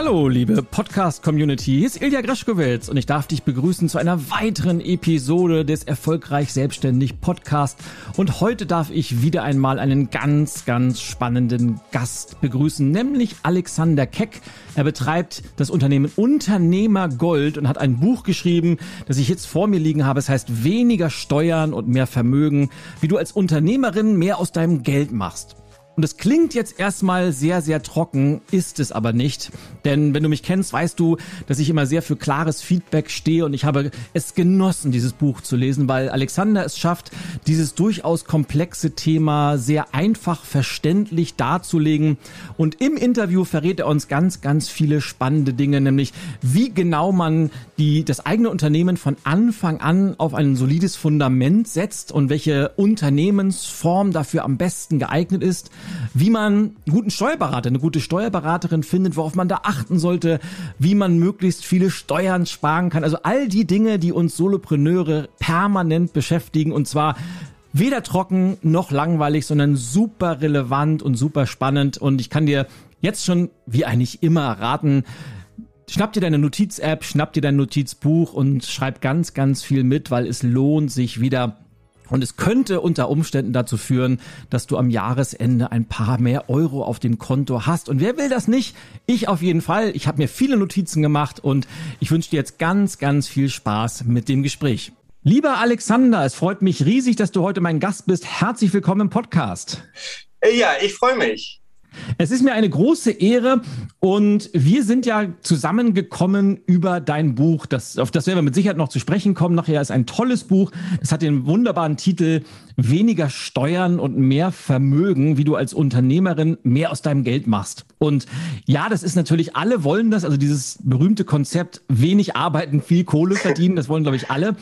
Hallo, liebe Podcast-Community. Hier ist Ilja Greschkowitz und ich darf dich begrüßen zu einer weiteren Episode des Erfolgreich Selbstständig Podcast. Und heute darf ich wieder einmal einen ganz, ganz spannenden Gast begrüßen, nämlich Alexander Keck. Er betreibt das Unternehmen Unternehmer Gold und hat ein Buch geschrieben, das ich jetzt vor mir liegen habe. Es heißt Weniger Steuern und mehr Vermögen, wie du als Unternehmerin mehr aus deinem Geld machst. Und es klingt jetzt erstmal sehr, sehr trocken, ist es aber nicht. Denn wenn du mich kennst, weißt du, dass ich immer sehr für klares Feedback stehe und ich habe es genossen, dieses Buch zu lesen, weil Alexander es schafft, dieses durchaus komplexe Thema sehr einfach verständlich darzulegen. Und im Interview verrät er uns ganz, ganz viele spannende Dinge, nämlich wie genau man die, das eigene Unternehmen von Anfang an auf ein solides Fundament setzt und welche Unternehmensform dafür am besten geeignet ist wie man einen guten Steuerberater, eine gute Steuerberaterin findet, worauf man da achten sollte, wie man möglichst viele Steuern sparen kann. Also all die Dinge, die uns Solopreneure permanent beschäftigen und zwar weder trocken noch langweilig, sondern super relevant und super spannend. Und ich kann dir jetzt schon, wie eigentlich immer, raten, Schnapp dir deine Notiz-App, schnapp dir dein Notizbuch und schreib ganz, ganz viel mit, weil es lohnt sich wieder und es könnte unter Umständen dazu führen, dass du am Jahresende ein paar mehr Euro auf dem Konto hast. Und wer will das nicht? Ich auf jeden Fall. Ich habe mir viele Notizen gemacht und ich wünsche dir jetzt ganz, ganz viel Spaß mit dem Gespräch. Lieber Alexander, es freut mich riesig, dass du heute mein Gast bist. Herzlich willkommen im Podcast. Ja, ich freue mich. Es ist mir eine große Ehre und wir sind ja zusammengekommen über dein Buch. Das, auf das werden wir mit Sicherheit noch zu sprechen kommen. Nachher ist ein tolles Buch. Es hat den wunderbaren Titel Weniger Steuern und mehr Vermögen, wie du als Unternehmerin mehr aus deinem Geld machst. Und ja, das ist natürlich, alle wollen das, also dieses berühmte Konzept, wenig arbeiten, viel Kohle verdienen, das wollen, glaube ich, alle.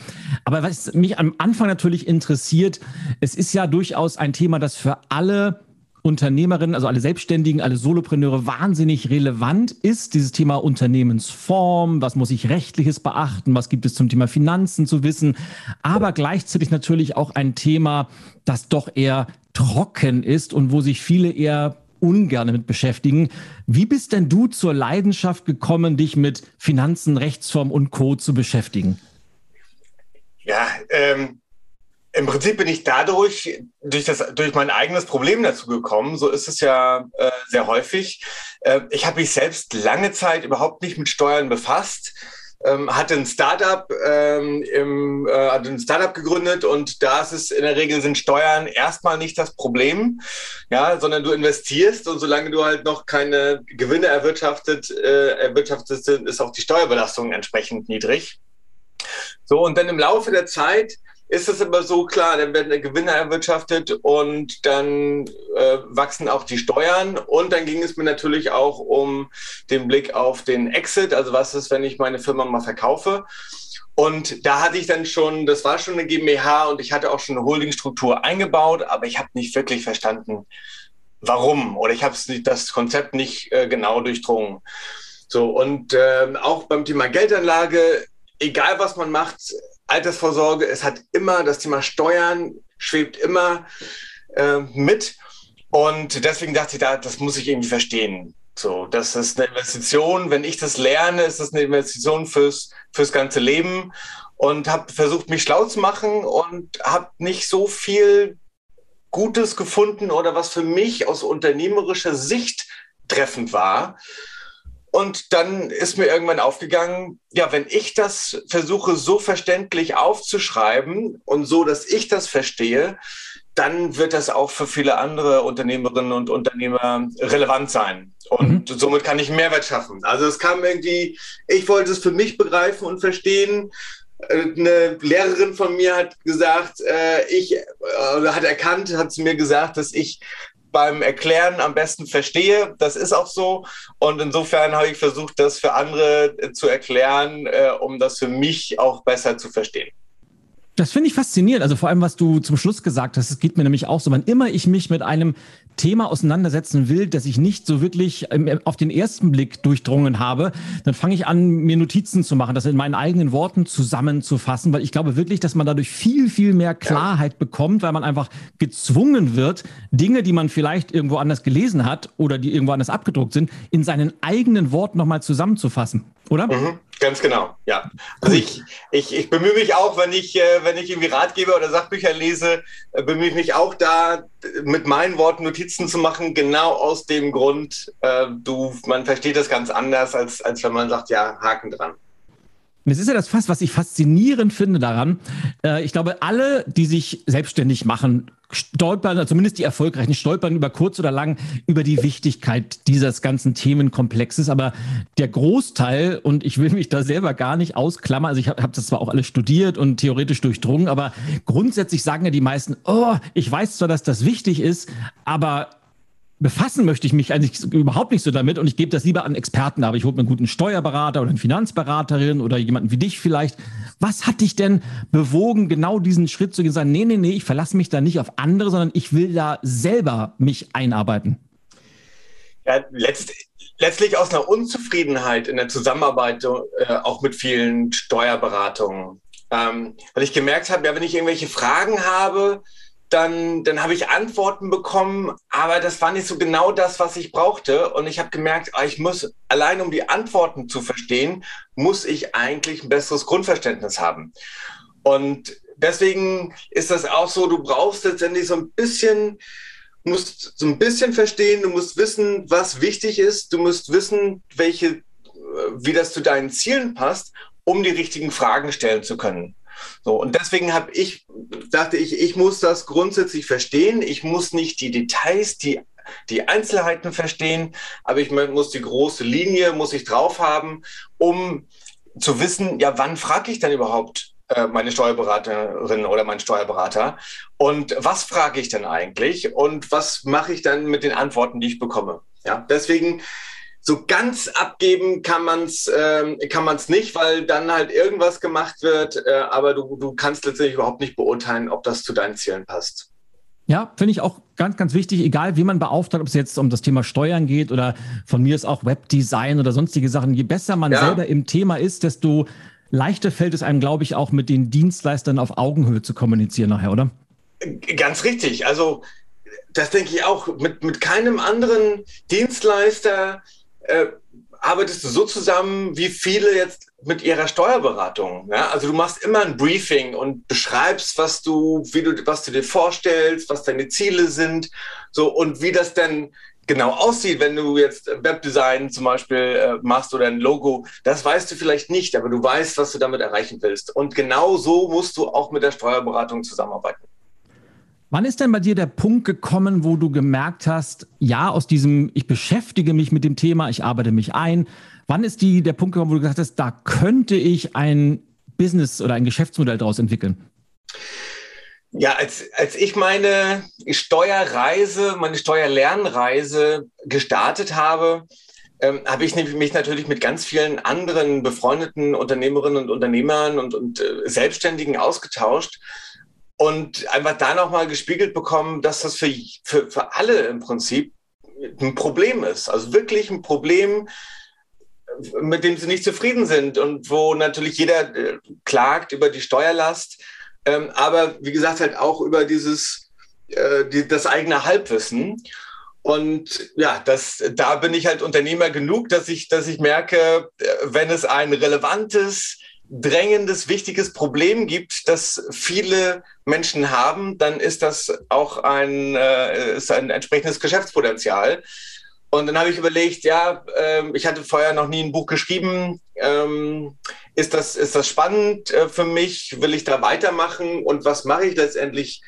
Aber was mich am Anfang natürlich interessiert, es ist ja durchaus ein Thema, das für alle Unternehmerinnen, also alle Selbstständigen, alle Solopreneure wahnsinnig relevant ist. Dieses Thema Unternehmensform, was muss ich rechtliches beachten, was gibt es zum Thema Finanzen zu wissen, aber gleichzeitig natürlich auch ein Thema, das doch eher trocken ist und wo sich viele eher ungern mit beschäftigen. Wie bist denn du zur Leidenschaft gekommen, dich mit Finanzen, Rechtsform und Co. zu beschäftigen? Ja, ähm, im Prinzip bin ich dadurch, durch, das, durch mein eigenes Problem dazu gekommen. So ist es ja äh, sehr häufig. Äh, ich habe mich selbst lange Zeit überhaupt nicht mit Steuern befasst. Ähm, hatte ein Startup, ähm, im, äh, hatte ein Startup gegründet und da ist es in der Regel sind Steuern erstmal nicht das Problem, ja, sondern du investierst und solange du halt noch keine Gewinne erwirtschaftet, äh, erwirtschaftet ist auch die Steuerbelastung entsprechend niedrig. So und dann im Laufe der Zeit ist es aber so klar, dann werden Gewinne erwirtschaftet und dann äh, wachsen auch die Steuern. Und dann ging es mir natürlich auch um den Blick auf den Exit. Also was ist, wenn ich meine Firma mal verkaufe? Und da hatte ich dann schon, das war schon eine GmbH und ich hatte auch schon eine Holdingstruktur eingebaut, aber ich habe nicht wirklich verstanden, warum. Oder ich habe das Konzept nicht äh, genau durchdrungen. So, und äh, auch beim Thema Geldanlage, egal was man macht, Altersvorsorge, es hat immer das Thema Steuern, schwebt immer äh, mit. Und deswegen dachte ich, da, das muss ich irgendwie verstehen. So, das ist eine Investition. Wenn ich das lerne, ist das eine Investition fürs, fürs ganze Leben. Und habe versucht, mich schlau zu machen und habe nicht so viel Gutes gefunden oder was für mich aus unternehmerischer Sicht treffend war. Und dann ist mir irgendwann aufgegangen, ja, wenn ich das versuche so verständlich aufzuschreiben und so, dass ich das verstehe, dann wird das auch für viele andere Unternehmerinnen und Unternehmer relevant sein. Und mhm. somit kann ich Mehrwert schaffen. Also es kam irgendwie, ich wollte es für mich begreifen und verstehen. Eine Lehrerin von mir hat gesagt, äh, ich, äh, hat erkannt, hat zu mir gesagt, dass ich beim Erklären am besten verstehe. Das ist auch so. Und insofern habe ich versucht, das für andere äh, zu erklären, äh, um das für mich auch besser zu verstehen. Das finde ich faszinierend. Also vor allem, was du zum Schluss gesagt hast, es geht mir nämlich auch so. Wann immer ich mich mit einem Thema auseinandersetzen will, das ich nicht so wirklich ähm, auf den ersten Blick durchdrungen habe, dann fange ich an, mir Notizen zu machen, das in meinen eigenen Worten zusammenzufassen, weil ich glaube wirklich, dass man dadurch viel, viel mehr Klarheit ja. bekommt, weil man einfach gezwungen wird, Dinge, die man vielleicht irgendwo anders gelesen hat oder die irgendwo anders abgedruckt sind, in seinen eigenen Worten nochmal zusammenzufassen, oder? Mhm. Ganz genau, ja. Also ich, ich, ich bemühe mich auch, wenn ich, äh, wenn ich irgendwie Ratgeber oder Sachbücher lese, äh, bemühe ich mich auch da, mit meinen Worten Notizen zu machen, genau aus dem Grund, äh, du, man versteht das ganz anders, als, als wenn man sagt, ja, Haken dran. Das ist ja das fast, was ich faszinierend finde daran. Äh, ich glaube, alle, die sich selbstständig machen, stolpern, zumindest die Erfolgreichen, stolpern über kurz oder lang über die Wichtigkeit dieses ganzen Themenkomplexes. Aber der Großteil, und ich will mich da selber gar nicht ausklammern, also ich habe hab das zwar auch alles studiert und theoretisch durchdrungen, aber grundsätzlich sagen ja die meisten, oh, ich weiß zwar, dass das wichtig ist, aber befassen möchte ich mich eigentlich überhaupt nicht so damit und ich gebe das lieber an Experten, aber ich hole mir einen guten Steuerberater oder eine Finanzberaterin oder jemanden wie dich vielleicht. Was hat dich denn bewogen, genau diesen Schritt zu gehen, sagen, nee, nee, nee, ich verlasse mich da nicht auf andere, sondern ich will da selber mich einarbeiten? Ja, letzt, letztlich aus einer Unzufriedenheit in der Zusammenarbeit äh, auch mit vielen Steuerberatungen. Ähm, weil ich gemerkt habe, ja, wenn ich irgendwelche Fragen habe, dann, dann habe ich Antworten bekommen, aber das war nicht so genau das, was ich brauchte. Und ich habe gemerkt, ah, ich muss, allein um die Antworten zu verstehen, muss ich eigentlich ein besseres Grundverständnis haben. Und deswegen ist das auch so, du brauchst letztendlich so ein bisschen, musst so ein bisschen verstehen, du musst wissen, was wichtig ist, du musst wissen, welche, wie das zu deinen Zielen passt, um die richtigen Fragen stellen zu können. So, und deswegen habe ich, dachte ich, ich muss das grundsätzlich verstehen. Ich muss nicht die Details, die, die Einzelheiten verstehen, aber ich muss die große Linie, muss ich drauf haben, um zu wissen, ja, wann frage ich dann überhaupt äh, meine Steuerberaterin oder meinen Steuerberater und was frage ich denn eigentlich und was mache ich dann mit den Antworten, die ich bekomme. Ja, deswegen so ganz abgeben kann man es ähm, kann man's nicht, weil dann halt irgendwas gemacht wird, äh, aber du, du kannst letztendlich überhaupt nicht beurteilen, ob das zu deinen Zielen passt. Ja, finde ich auch ganz, ganz wichtig, egal wie man beauftragt, ob es jetzt um das Thema Steuern geht oder von mir ist auch Webdesign oder sonstige Sachen. Je besser man ja. selber im Thema ist, desto leichter fällt es einem, glaube ich, auch mit den Dienstleistern auf Augenhöhe zu kommunizieren nachher, oder? Ganz richtig. Also das denke ich auch. Mit, mit keinem anderen Dienstleister äh, arbeitest du so zusammen wie viele jetzt mit ihrer Steuerberatung. Ja? Also du machst immer ein Briefing und beschreibst, was du, wie du, was du dir vorstellst, was deine Ziele sind, so und wie das denn genau aussieht, wenn du jetzt Webdesign zum Beispiel äh, machst oder ein Logo, das weißt du vielleicht nicht, aber du weißt, was du damit erreichen willst. Und genau so musst du auch mit der Steuerberatung zusammenarbeiten. Wann ist denn bei dir der Punkt gekommen, wo du gemerkt hast, ja, aus diesem, ich beschäftige mich mit dem Thema, ich arbeite mich ein. Wann ist die, der Punkt gekommen, wo du gesagt hast, da könnte ich ein Business oder ein Geschäftsmodell daraus entwickeln? Ja, als, als ich meine Steuerreise, meine Steuerlernreise gestartet habe, ähm, habe ich mich natürlich mit ganz vielen anderen befreundeten Unternehmerinnen und Unternehmern und, und äh, Selbstständigen ausgetauscht und einfach da nochmal gespiegelt bekommen, dass das für, für, für alle im Prinzip ein Problem ist. Also wirklich ein Problem, mit dem sie nicht zufrieden sind und wo natürlich jeder äh, klagt über die Steuerlast, ähm, aber wie gesagt halt auch über dieses, äh, die, das eigene Halbwissen. Und ja, das, da bin ich halt Unternehmer genug, dass ich, dass ich merke, äh, wenn es ein relevantes, drängendes, wichtiges Problem gibt, das viele Menschen haben, dann ist das auch ein, äh, ist ein entsprechendes Geschäftspotenzial. Und dann habe ich überlegt, ja, äh, ich hatte vorher noch nie ein Buch geschrieben. Ähm, ist, das, ist das spannend äh, für mich? Will ich da weitermachen? Und was mache ich letztendlich?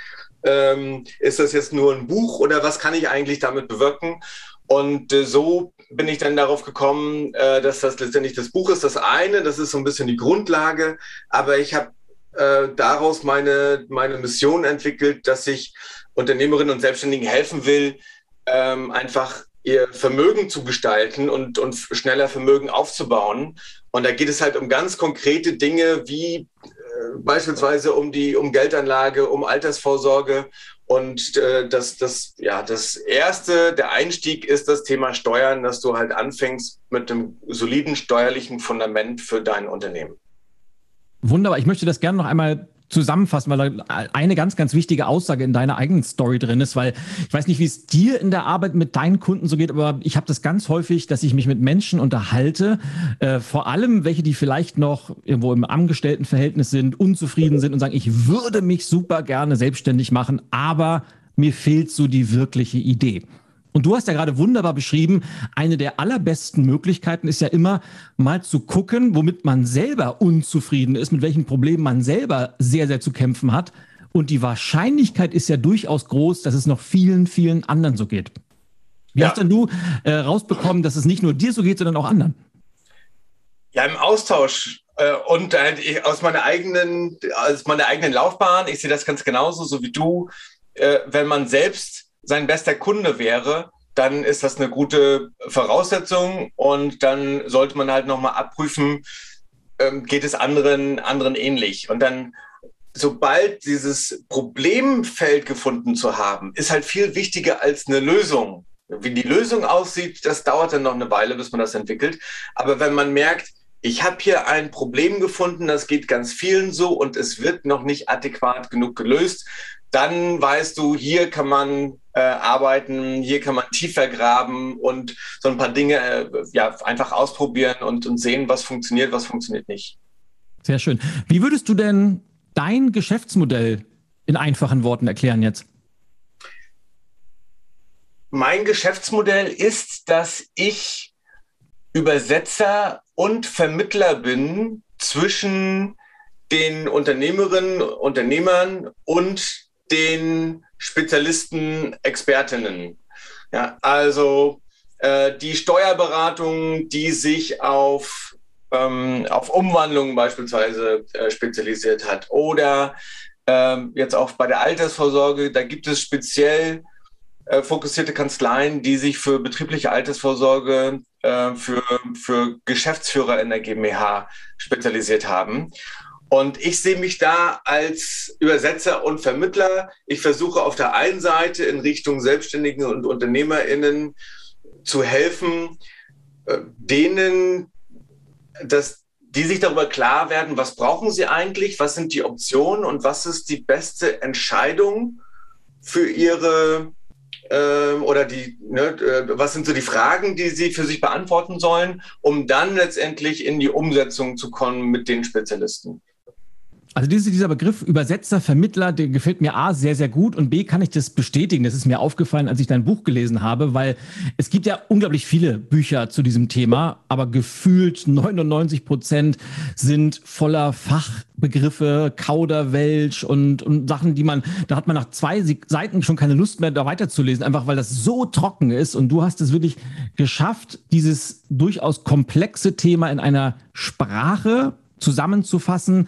Ähm, ist das jetzt nur ein Buch oder was kann ich eigentlich damit bewirken? Und äh, so bin ich dann darauf gekommen, äh, dass das letztendlich das Buch ist. Das eine, das ist so ein bisschen die Grundlage, aber ich habe äh, daraus meine, meine Mission entwickelt, dass ich Unternehmerinnen und Selbstständigen helfen will, ähm, einfach ihr Vermögen zu gestalten und, und schneller Vermögen aufzubauen. Und da geht es halt um ganz konkrete Dinge wie äh, beispielsweise um die um Geldanlage, um Altersvorsorge Und äh, das, das, ja, das erste, der Einstieg ist das Thema Steuern, dass du halt anfängst mit einem soliden steuerlichen Fundament für dein Unternehmen. Wunderbar. Ich möchte das gerne noch einmal zusammenfassen, weil da eine ganz, ganz wichtige Aussage in deiner eigenen Story drin ist, weil ich weiß nicht, wie es dir in der Arbeit mit deinen Kunden so geht, aber ich habe das ganz häufig, dass ich mich mit Menschen unterhalte, äh, vor allem welche, die vielleicht noch irgendwo im Angestelltenverhältnis sind, unzufrieden sind und sagen, ich würde mich super gerne selbstständig machen, aber mir fehlt so die wirkliche Idee. Und du hast ja gerade wunderbar beschrieben, eine der allerbesten Möglichkeiten ist ja immer mal zu gucken, womit man selber unzufrieden ist, mit welchen Problemen man selber sehr, sehr zu kämpfen hat. Und die Wahrscheinlichkeit ist ja durchaus groß, dass es noch vielen, vielen anderen so geht. Wie ja. hast denn du äh, rausbekommen, dass es nicht nur dir so geht, sondern auch anderen? Ja, im Austausch äh, und äh, aus meiner eigenen, aus meiner eigenen Laufbahn, ich sehe das ganz genauso, so wie du, äh, wenn man selbst sein bester Kunde wäre, dann ist das eine gute Voraussetzung und dann sollte man halt nochmal abprüfen, ähm, geht es anderen, anderen ähnlich. Und dann, sobald dieses Problemfeld gefunden zu haben, ist halt viel wichtiger als eine Lösung. Wie die Lösung aussieht, das dauert dann noch eine Weile, bis man das entwickelt. Aber wenn man merkt, ich habe hier ein Problem gefunden, das geht ganz vielen so und es wird noch nicht adäquat genug gelöst, dann weißt du, hier kann man äh, arbeiten, hier kann man tiefer graben und so ein paar Dinge äh, ja, einfach ausprobieren und, und sehen, was funktioniert, was funktioniert nicht. Sehr schön. Wie würdest du denn dein Geschäftsmodell in einfachen Worten erklären jetzt? Mein Geschäftsmodell ist, dass ich Übersetzer und Vermittler bin zwischen den Unternehmerinnen, Unternehmern und den Spezialisten, Expertinnen. Ja, also äh, die Steuerberatung, die sich auf, ähm, auf Umwandlungen beispielsweise äh, spezialisiert hat oder ähm, jetzt auch bei der Altersvorsorge, da gibt es speziell äh, fokussierte Kanzleien, die sich für betriebliche Altersvorsorge äh, für, für Geschäftsführer in der GmbH spezialisiert haben. Und ich sehe mich da als Übersetzer und Vermittler. Ich versuche auf der einen Seite in Richtung Selbstständigen und UnternehmerInnen zu helfen, äh, denen, dass die sich darüber klar werden, was brauchen sie eigentlich, was sind die Optionen und was ist die beste Entscheidung für ihre ähm, oder die, ne, äh, was sind so die Fragen, die sie für sich beantworten sollen, um dann letztendlich in die Umsetzung zu kommen mit den Spezialisten. Also diese, dieser Begriff Übersetzer, Vermittler, der gefällt mir A sehr, sehr gut und B kann ich das bestätigen. Das ist mir aufgefallen, als ich dein Buch gelesen habe, weil es gibt ja unglaublich viele Bücher zu diesem Thema, aber gefühlt 99 Prozent sind voller Fachbegriffe, Kauderwelsch und, und Sachen, die man, da hat man nach zwei Seiten schon keine Lust mehr, da weiterzulesen, einfach weil das so trocken ist und du hast es wirklich geschafft, dieses durchaus komplexe Thema in einer Sprache zusammenzufassen,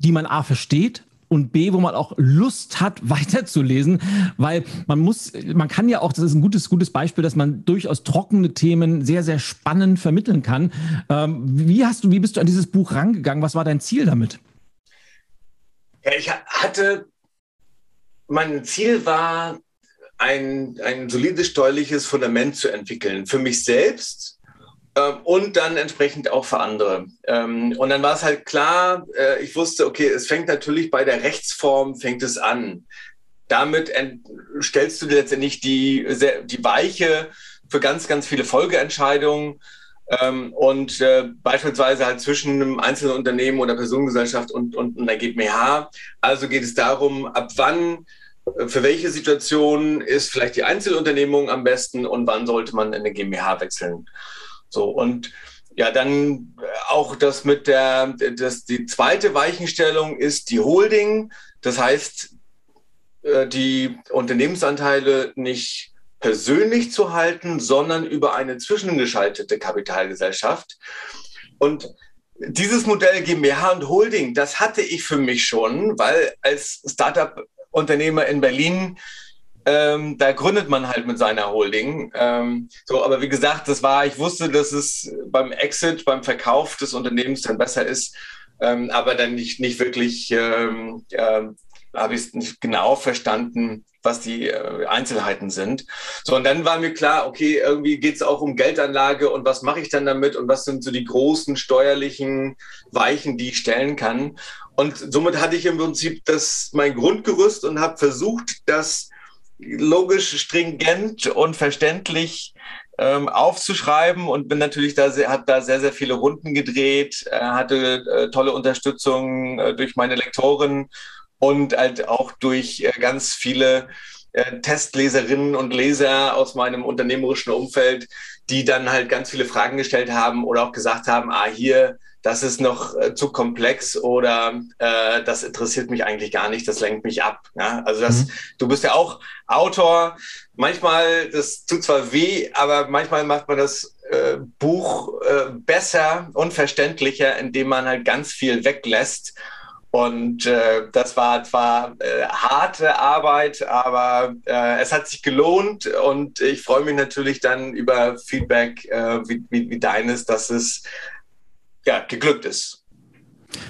die man A versteht und B, wo man auch Lust hat, weiterzulesen, weil man muss, man kann ja auch, das ist ein gutes, gutes Beispiel, dass man durchaus trockene Themen sehr, sehr spannend vermitteln kann. Ähm, wie hast du, wie bist du an dieses Buch rangegangen? Was war dein Ziel damit? Ja, ich hatte, mein Ziel war, ein, ein solides steuerliches Fundament zu entwickeln für mich selbst und dann entsprechend auch für andere. Ähm, und dann war es halt klar, äh, ich wusste, okay, es fängt natürlich bei der Rechtsform, fängt es an. Damit stellst du letztendlich die, die Weiche für ganz, ganz viele Folgeentscheidungen. Ähm, und äh, beispielsweise halt zwischen einem einzelnen Unternehmen oder Personengesellschaft und, und einer GmbH. Also geht es darum, ab wann, äh, für welche Situation ist vielleicht die Einzelunternehmung am besten und wann sollte man in eine GmbH wechseln. So und ja, dann auch das mit der, das, die zweite Weichenstellung ist die Holding. Das heißt, äh, die Unternehmensanteile nicht persönlich zu halten, sondern über eine zwischengeschaltete Kapitalgesellschaft. Und dieses Modell GmbH und Holding, das hatte ich für mich schon, weil als Startup-Unternehmer in Berlin ähm, da gründet man halt mit seiner Holding. Ähm, so, aber wie gesagt, das war, ich wusste, dass es beim Exit, beim Verkauf des Unternehmens dann besser ist, ähm, aber dann nicht, nicht wirklich, ähm, äh, habe ich es nicht genau verstanden, was die äh, Einzelheiten sind. So, und dann war mir klar, okay, irgendwie geht es auch um Geldanlage und was mache ich dann damit und was sind so die großen steuerlichen Weichen, die ich stellen kann. Und somit hatte ich im Prinzip das mein Grundgerüst und habe versucht, das logisch, stringent und verständlich ähm, aufzuschreiben und bin natürlich da habe da sehr, sehr viele Runden gedreht, äh, hatte äh, tolle Unterstützung äh, durch meine Lektorin und halt auch durch äh, ganz viele äh, Testleserinnen und Leser aus meinem unternehmerischen Umfeld, die dann halt ganz viele Fragen gestellt haben oder auch gesagt haben, ah, hier, das ist noch äh, zu komplex oder äh, das interessiert mich eigentlich gar nicht, das lenkt mich ab. Ja? Also das, mhm. du bist ja auch Autor. Manchmal, das tut zwar weh, aber manchmal macht man das äh, Buch äh, besser und verständlicher, indem man halt ganz viel weglässt und äh, das war zwar äh, harte Arbeit, aber äh, es hat sich gelohnt und ich freue mich natürlich dann über Feedback äh, wie, wie, wie deines, dass es ja, geglückt ist.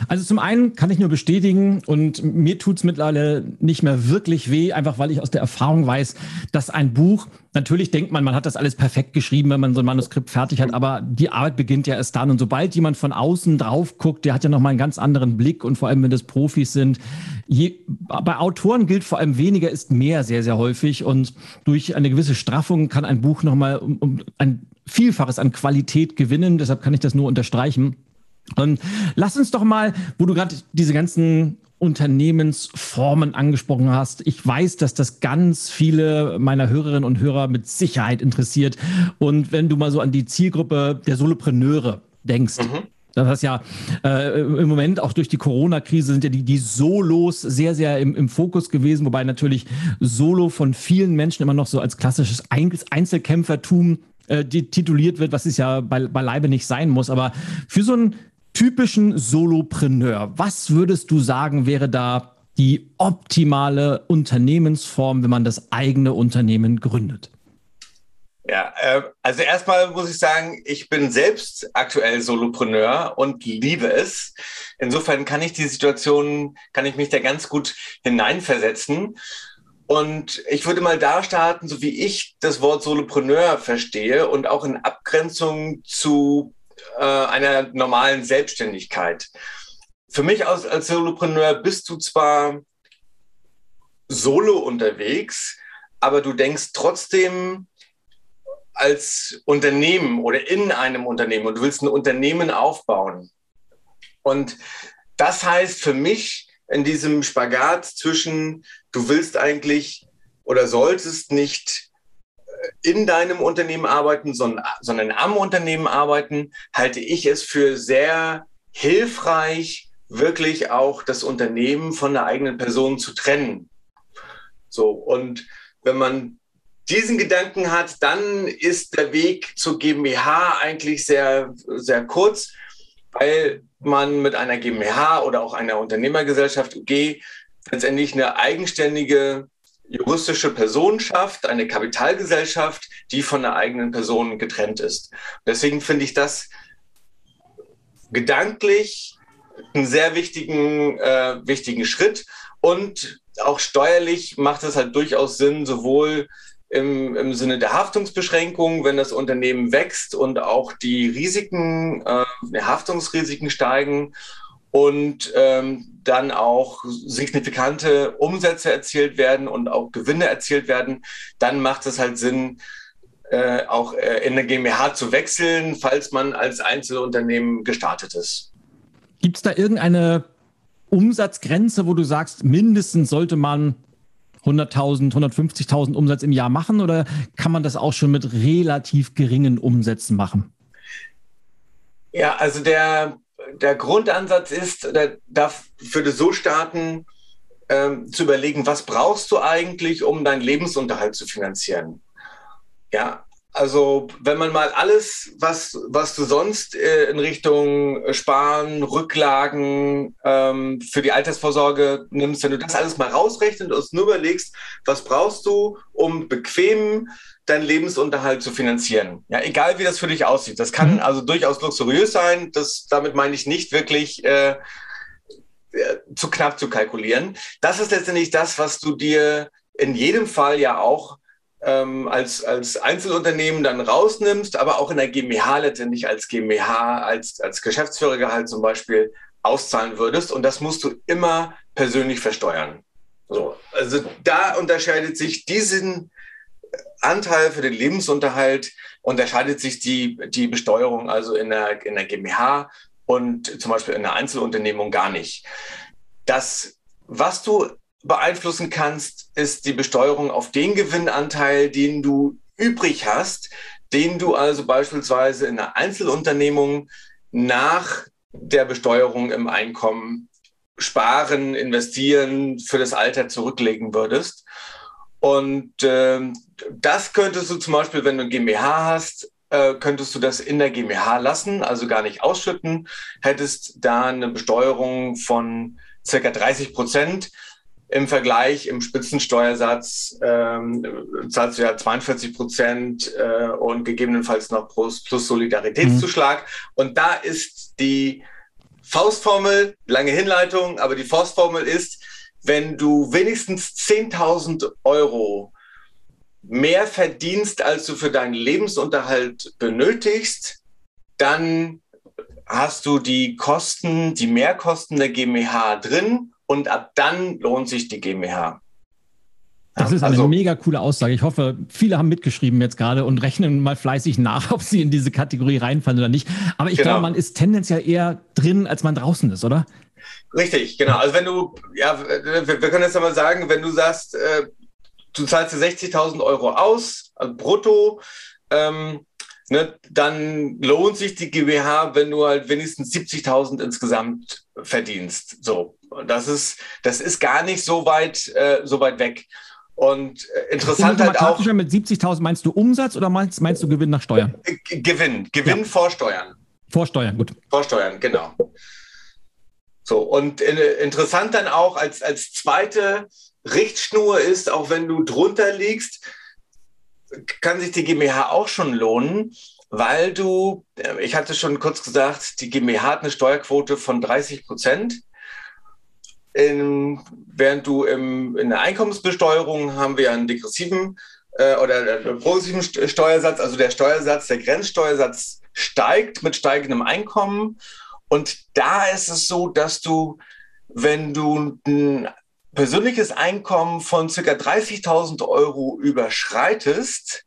Also zum einen kann ich nur bestätigen und mir tut's mittlerweile nicht mehr wirklich weh, einfach weil ich aus der Erfahrung weiß, dass ein Buch, natürlich denkt man, man hat das alles perfekt geschrieben, wenn man so ein Manuskript fertig hat, aber die Arbeit beginnt ja erst dann. Und sobald jemand von außen drauf guckt, der hat ja nochmal einen ganz anderen Blick und vor allem, wenn das Profis sind, je, bei Autoren gilt vor allem weniger ist mehr sehr, sehr häufig und durch eine gewisse Straffung kann ein Buch nochmal um, um ein Vielfaches an Qualität gewinnen. Deshalb kann ich das nur unterstreichen. Und lass uns doch mal, wo du gerade diese ganzen Unternehmensformen angesprochen hast. Ich weiß, dass das ganz viele meiner Hörerinnen und Hörer mit Sicherheit interessiert. Und wenn du mal so an die Zielgruppe der Solopreneure denkst, mhm. Das heißt ja, äh, im Moment auch durch die Corona-Krise sind ja die, die Solos sehr, sehr im, im Fokus gewesen, wobei natürlich Solo von vielen Menschen immer noch so als klassisches Einzelkämpfertum äh, tituliert wird, was es ja bei, beileibe nicht sein muss. Aber für so einen typischen Solopreneur, was würdest du sagen, wäre da die optimale Unternehmensform, wenn man das eigene Unternehmen gründet? Ja, äh, also erstmal muss ich sagen, ich bin selbst aktuell Solopreneur und liebe es. Insofern kann ich die Situation, kann ich mich da ganz gut hineinversetzen. Und ich würde mal da starten, so wie ich das Wort Solopreneur verstehe und auch in Abgrenzung zu äh, einer normalen Selbstständigkeit. Für mich als, als Solopreneur bist du zwar solo unterwegs, aber du denkst trotzdem als Unternehmen oder in einem Unternehmen und du willst ein Unternehmen aufbauen. Und das heißt für mich in diesem Spagat zwischen, du willst eigentlich oder solltest nicht in deinem Unternehmen arbeiten, sondern, sondern am Unternehmen arbeiten, halte ich es für sehr hilfreich, wirklich auch das Unternehmen von der eigenen Person zu trennen. So, und wenn man diesen Gedanken hat, dann ist der Weg zur GmbH eigentlich sehr, sehr kurz, weil man mit einer GmbH oder auch einer Unternehmergesellschaft UG letztendlich eine eigenständige juristische Person schafft, eine Kapitalgesellschaft, die von der eigenen Person getrennt ist. Deswegen finde ich das gedanklich einen sehr wichtigen, äh, wichtigen Schritt und auch steuerlich macht es halt durchaus Sinn, sowohl im, im Sinne der Haftungsbeschränkung, wenn das Unternehmen wächst und auch die Risiken, äh, Haftungsrisiken steigen und ähm, dann auch signifikante Umsätze erzielt werden und auch Gewinne erzielt werden, dann macht es halt Sinn, äh, auch äh, in eine GmbH zu wechseln, falls man als Einzelunternehmen gestartet ist. Gibt es da irgendeine Umsatzgrenze, wo du sagst, mindestens sollte man 100.000, 150.000 Umsatz im Jahr machen oder kann man das auch schon mit relativ geringen Umsätzen machen? Ja, also der, der Grundansatz ist, der darf würde so starten, ähm, zu überlegen, was brauchst du eigentlich, um deinen Lebensunterhalt zu finanzieren? Ja, also wenn man mal alles, was, was du sonst äh, in Richtung Sparen, Rücklagen ähm, für die Altersvorsorge nimmst, wenn du das alles mal rausrechnest und nur überlegst, was brauchst du, um bequem deinen Lebensunterhalt zu finanzieren. Ja, egal wie das für dich aussieht. Das kann mhm. also durchaus luxuriös sein. Das, damit meine ich nicht wirklich äh, äh, zu knapp zu kalkulieren. Das ist letztendlich das, was du dir in jedem Fall ja auch ähm, als, als Einzelunternehmen dann rausnimmst, aber auch in der GmbH letztendlich als GmbH, als, als Geschäftsführergehalt zum Beispiel auszahlen würdest. Und das musst du immer persönlich versteuern. So, also da unterscheidet sich diesen Anteil für den Lebensunterhalt, unterscheidet sich die, die Besteuerung also in der, in der GmbH und zum Beispiel in der Einzelunternehmung gar nicht. Das, was du beeinflussen kannst, ist die Besteuerung auf den Gewinnanteil, den du übrig hast, den du also beispielsweise in der Einzelunternehmung nach der Besteuerung im Einkommen sparen, investieren, für das Alter zurücklegen würdest. Und äh, das könntest du zum Beispiel, wenn du ein GmbH hast, äh, könntest du das in der GmbH lassen, also gar nicht ausschütten, hättest da eine Besteuerung von circa 30 Prozent. Im Vergleich im Spitzensteuersatz ähm, zahlst du ja 42 Prozent äh, und gegebenenfalls noch plus, plus Solidaritätszuschlag. Mhm. Und da ist die Faustformel, lange Hinleitung, aber die Faustformel ist, wenn du wenigstens 10.000 Euro mehr verdienst, als du für deinen Lebensunterhalt benötigst, dann hast du die Kosten, die Mehrkosten der GmbH drin und ab dann lohnt sich die GmbH. Das ist eine also, mega coole Aussage. Ich hoffe, viele haben mitgeschrieben jetzt gerade und rechnen mal fleißig nach, ob sie in diese Kategorie reinfallen oder nicht. Aber ich genau. glaube, man ist tendenziell eher drin, als man draußen ist, oder? Richtig, genau. Also wenn du, ja, wir, wir können jetzt einmal sagen, wenn du sagst, äh, du zahlst dir 60.000 Euro aus, also brutto, ähm, ne, dann lohnt sich die GmbH, wenn du halt wenigstens 70.000 insgesamt verdienst. So, das ist, das ist gar nicht so weit, äh, so weit weg. Und äh, interessant halt auch. Mit 70.000 meinst du Umsatz oder meinst, meinst du Gewinn nach Steuern? Gewinn, Gewinn ja. vor Steuern. Vor Steuern, gut. Vor Steuern, genau. So, und äh, interessant dann auch als, als zweite Richtschnur ist, auch wenn du drunter liegst, kann sich die GmbH auch schon lohnen, weil du, äh, ich hatte schon kurz gesagt, die GmbH hat eine Steuerquote von 30 Prozent. In, während du im, in der Einkommensbesteuerung haben wir einen degressiven äh, oder einen progressiven Steuersatz, also der Steuersatz, der Grenzsteuersatz steigt mit steigendem Einkommen. Und da ist es so, dass du, wenn du ein persönliches Einkommen von circa 30.000 Euro überschreitest,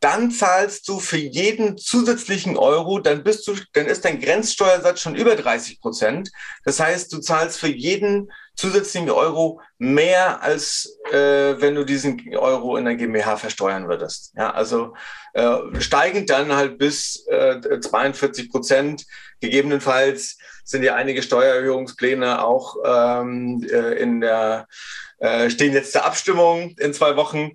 dann zahlst du für jeden zusätzlichen Euro, dann bist du, dann ist dein Grenzsteuersatz schon über 30 Prozent. Das heißt, du zahlst für jeden zusätzlichen Euro mehr, als äh, wenn du diesen Euro in der GmbH versteuern würdest. Ja, also äh, steigend dann halt bis äh, 42 Prozent. Gegebenenfalls sind ja einige Steuererhöhungspläne auch ähm, äh, in der äh, stehen jetzt zur Abstimmung in zwei Wochen.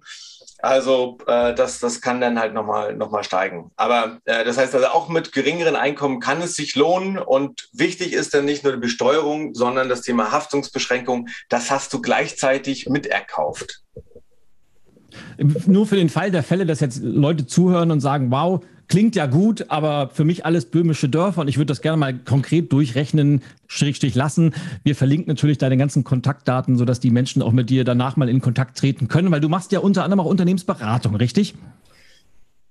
Also äh, das, das kann dann halt nochmal noch mal steigen. Aber äh, das heißt also auch mit geringeren Einkommen kann es sich lohnen. Und wichtig ist dann nicht nur die Besteuerung, sondern das Thema Haftungsbeschränkung. Das hast du gleichzeitig miterkauft. Nur für den Fall der Fälle, dass jetzt Leute zuhören und sagen, wow, klingt ja gut, aber für mich alles böhmische Dörfer und ich würde das gerne mal konkret durchrechnen, Schrägstrich lassen. Wir verlinken natürlich deine ganzen Kontaktdaten, sodass die Menschen auch mit dir danach mal in Kontakt treten können, weil du machst ja unter anderem auch Unternehmensberatung, richtig?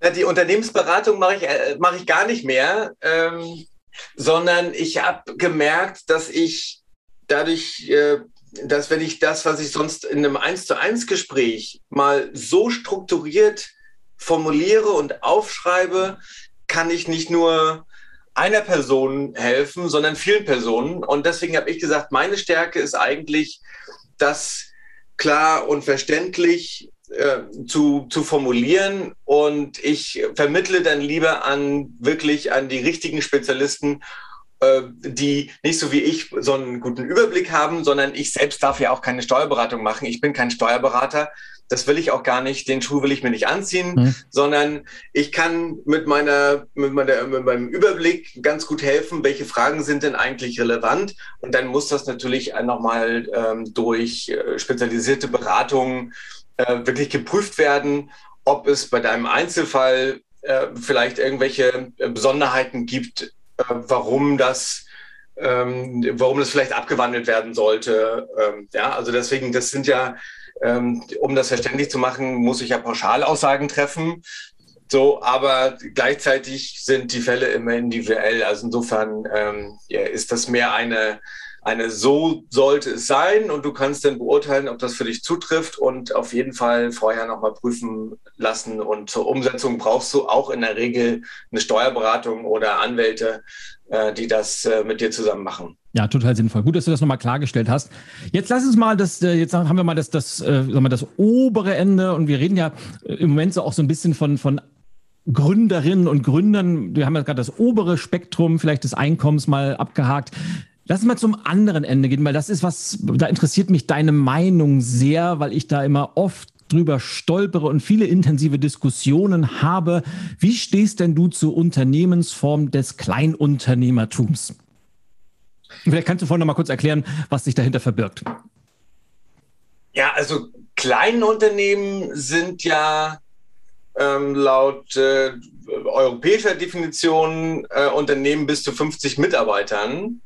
Ja, die Unternehmensberatung mache ich, äh, mache ich gar nicht mehr, ähm, sondern ich habe gemerkt, dass ich dadurch, äh, dass wenn ich das, was ich sonst in einem 1 zu 1 Gespräch mal so strukturiert formuliere und aufschreibe, kann ich nicht nur einer Person helfen, sondern vielen Personen. Und deswegen habe ich gesagt, meine Stärke ist eigentlich, das klar und verständlich äh, zu, zu formulieren. Und ich vermittle dann lieber an wirklich an die richtigen Spezialisten, äh, die nicht so wie ich so einen guten Überblick haben, sondern ich selbst darf ja auch keine Steuerberatung machen. Ich bin kein Steuerberater, das will ich auch gar nicht, den Schuh will ich mir nicht anziehen, mhm. sondern ich kann mit meiner, mit meiner, mit meinem Überblick ganz gut helfen, welche Fragen sind denn eigentlich relevant. Und dann muss das natürlich nochmal ähm, durch äh, spezialisierte Beratungen äh, wirklich geprüft werden, ob es bei deinem Einzelfall äh, vielleicht irgendwelche äh, Besonderheiten gibt, äh, warum das ähm, warum das vielleicht abgewandelt werden sollte. Ähm, ja, also deswegen, das sind ja um das verständlich zu machen, muss ich ja Pauschalaussagen treffen. So, aber gleichzeitig sind die Fälle immer individuell. Also insofern ähm, ja, ist das mehr eine, eine so sollte es sein und du kannst dann beurteilen, ob das für dich zutrifft und auf jeden Fall vorher nochmal prüfen lassen. Und zur Umsetzung brauchst du auch in der Regel eine Steuerberatung oder Anwälte, äh, die das äh, mit dir zusammen machen. Ja, total sinnvoll. Gut, dass du das nochmal klargestellt hast. Jetzt lass uns mal das, äh, jetzt haben wir mal das, das, äh, sagen wir, das obere Ende und wir reden ja äh, im Moment so auch so ein bisschen von, von Gründerinnen und Gründern. Wir haben ja gerade das obere Spektrum vielleicht des Einkommens mal abgehakt. Lass uns mal zum anderen Ende gehen, weil das ist was, da interessiert mich deine Meinung sehr, weil ich da immer oft drüber stolpere und viele intensive Diskussionen habe. Wie stehst denn du zur Unternehmensform des Kleinunternehmertums? Vielleicht kannst du vorhin noch mal kurz erklären, was sich dahinter verbirgt. Ja, also Kleinunternehmen sind ja ähm, laut äh, europäischer Definition äh, Unternehmen bis zu 50 Mitarbeitern.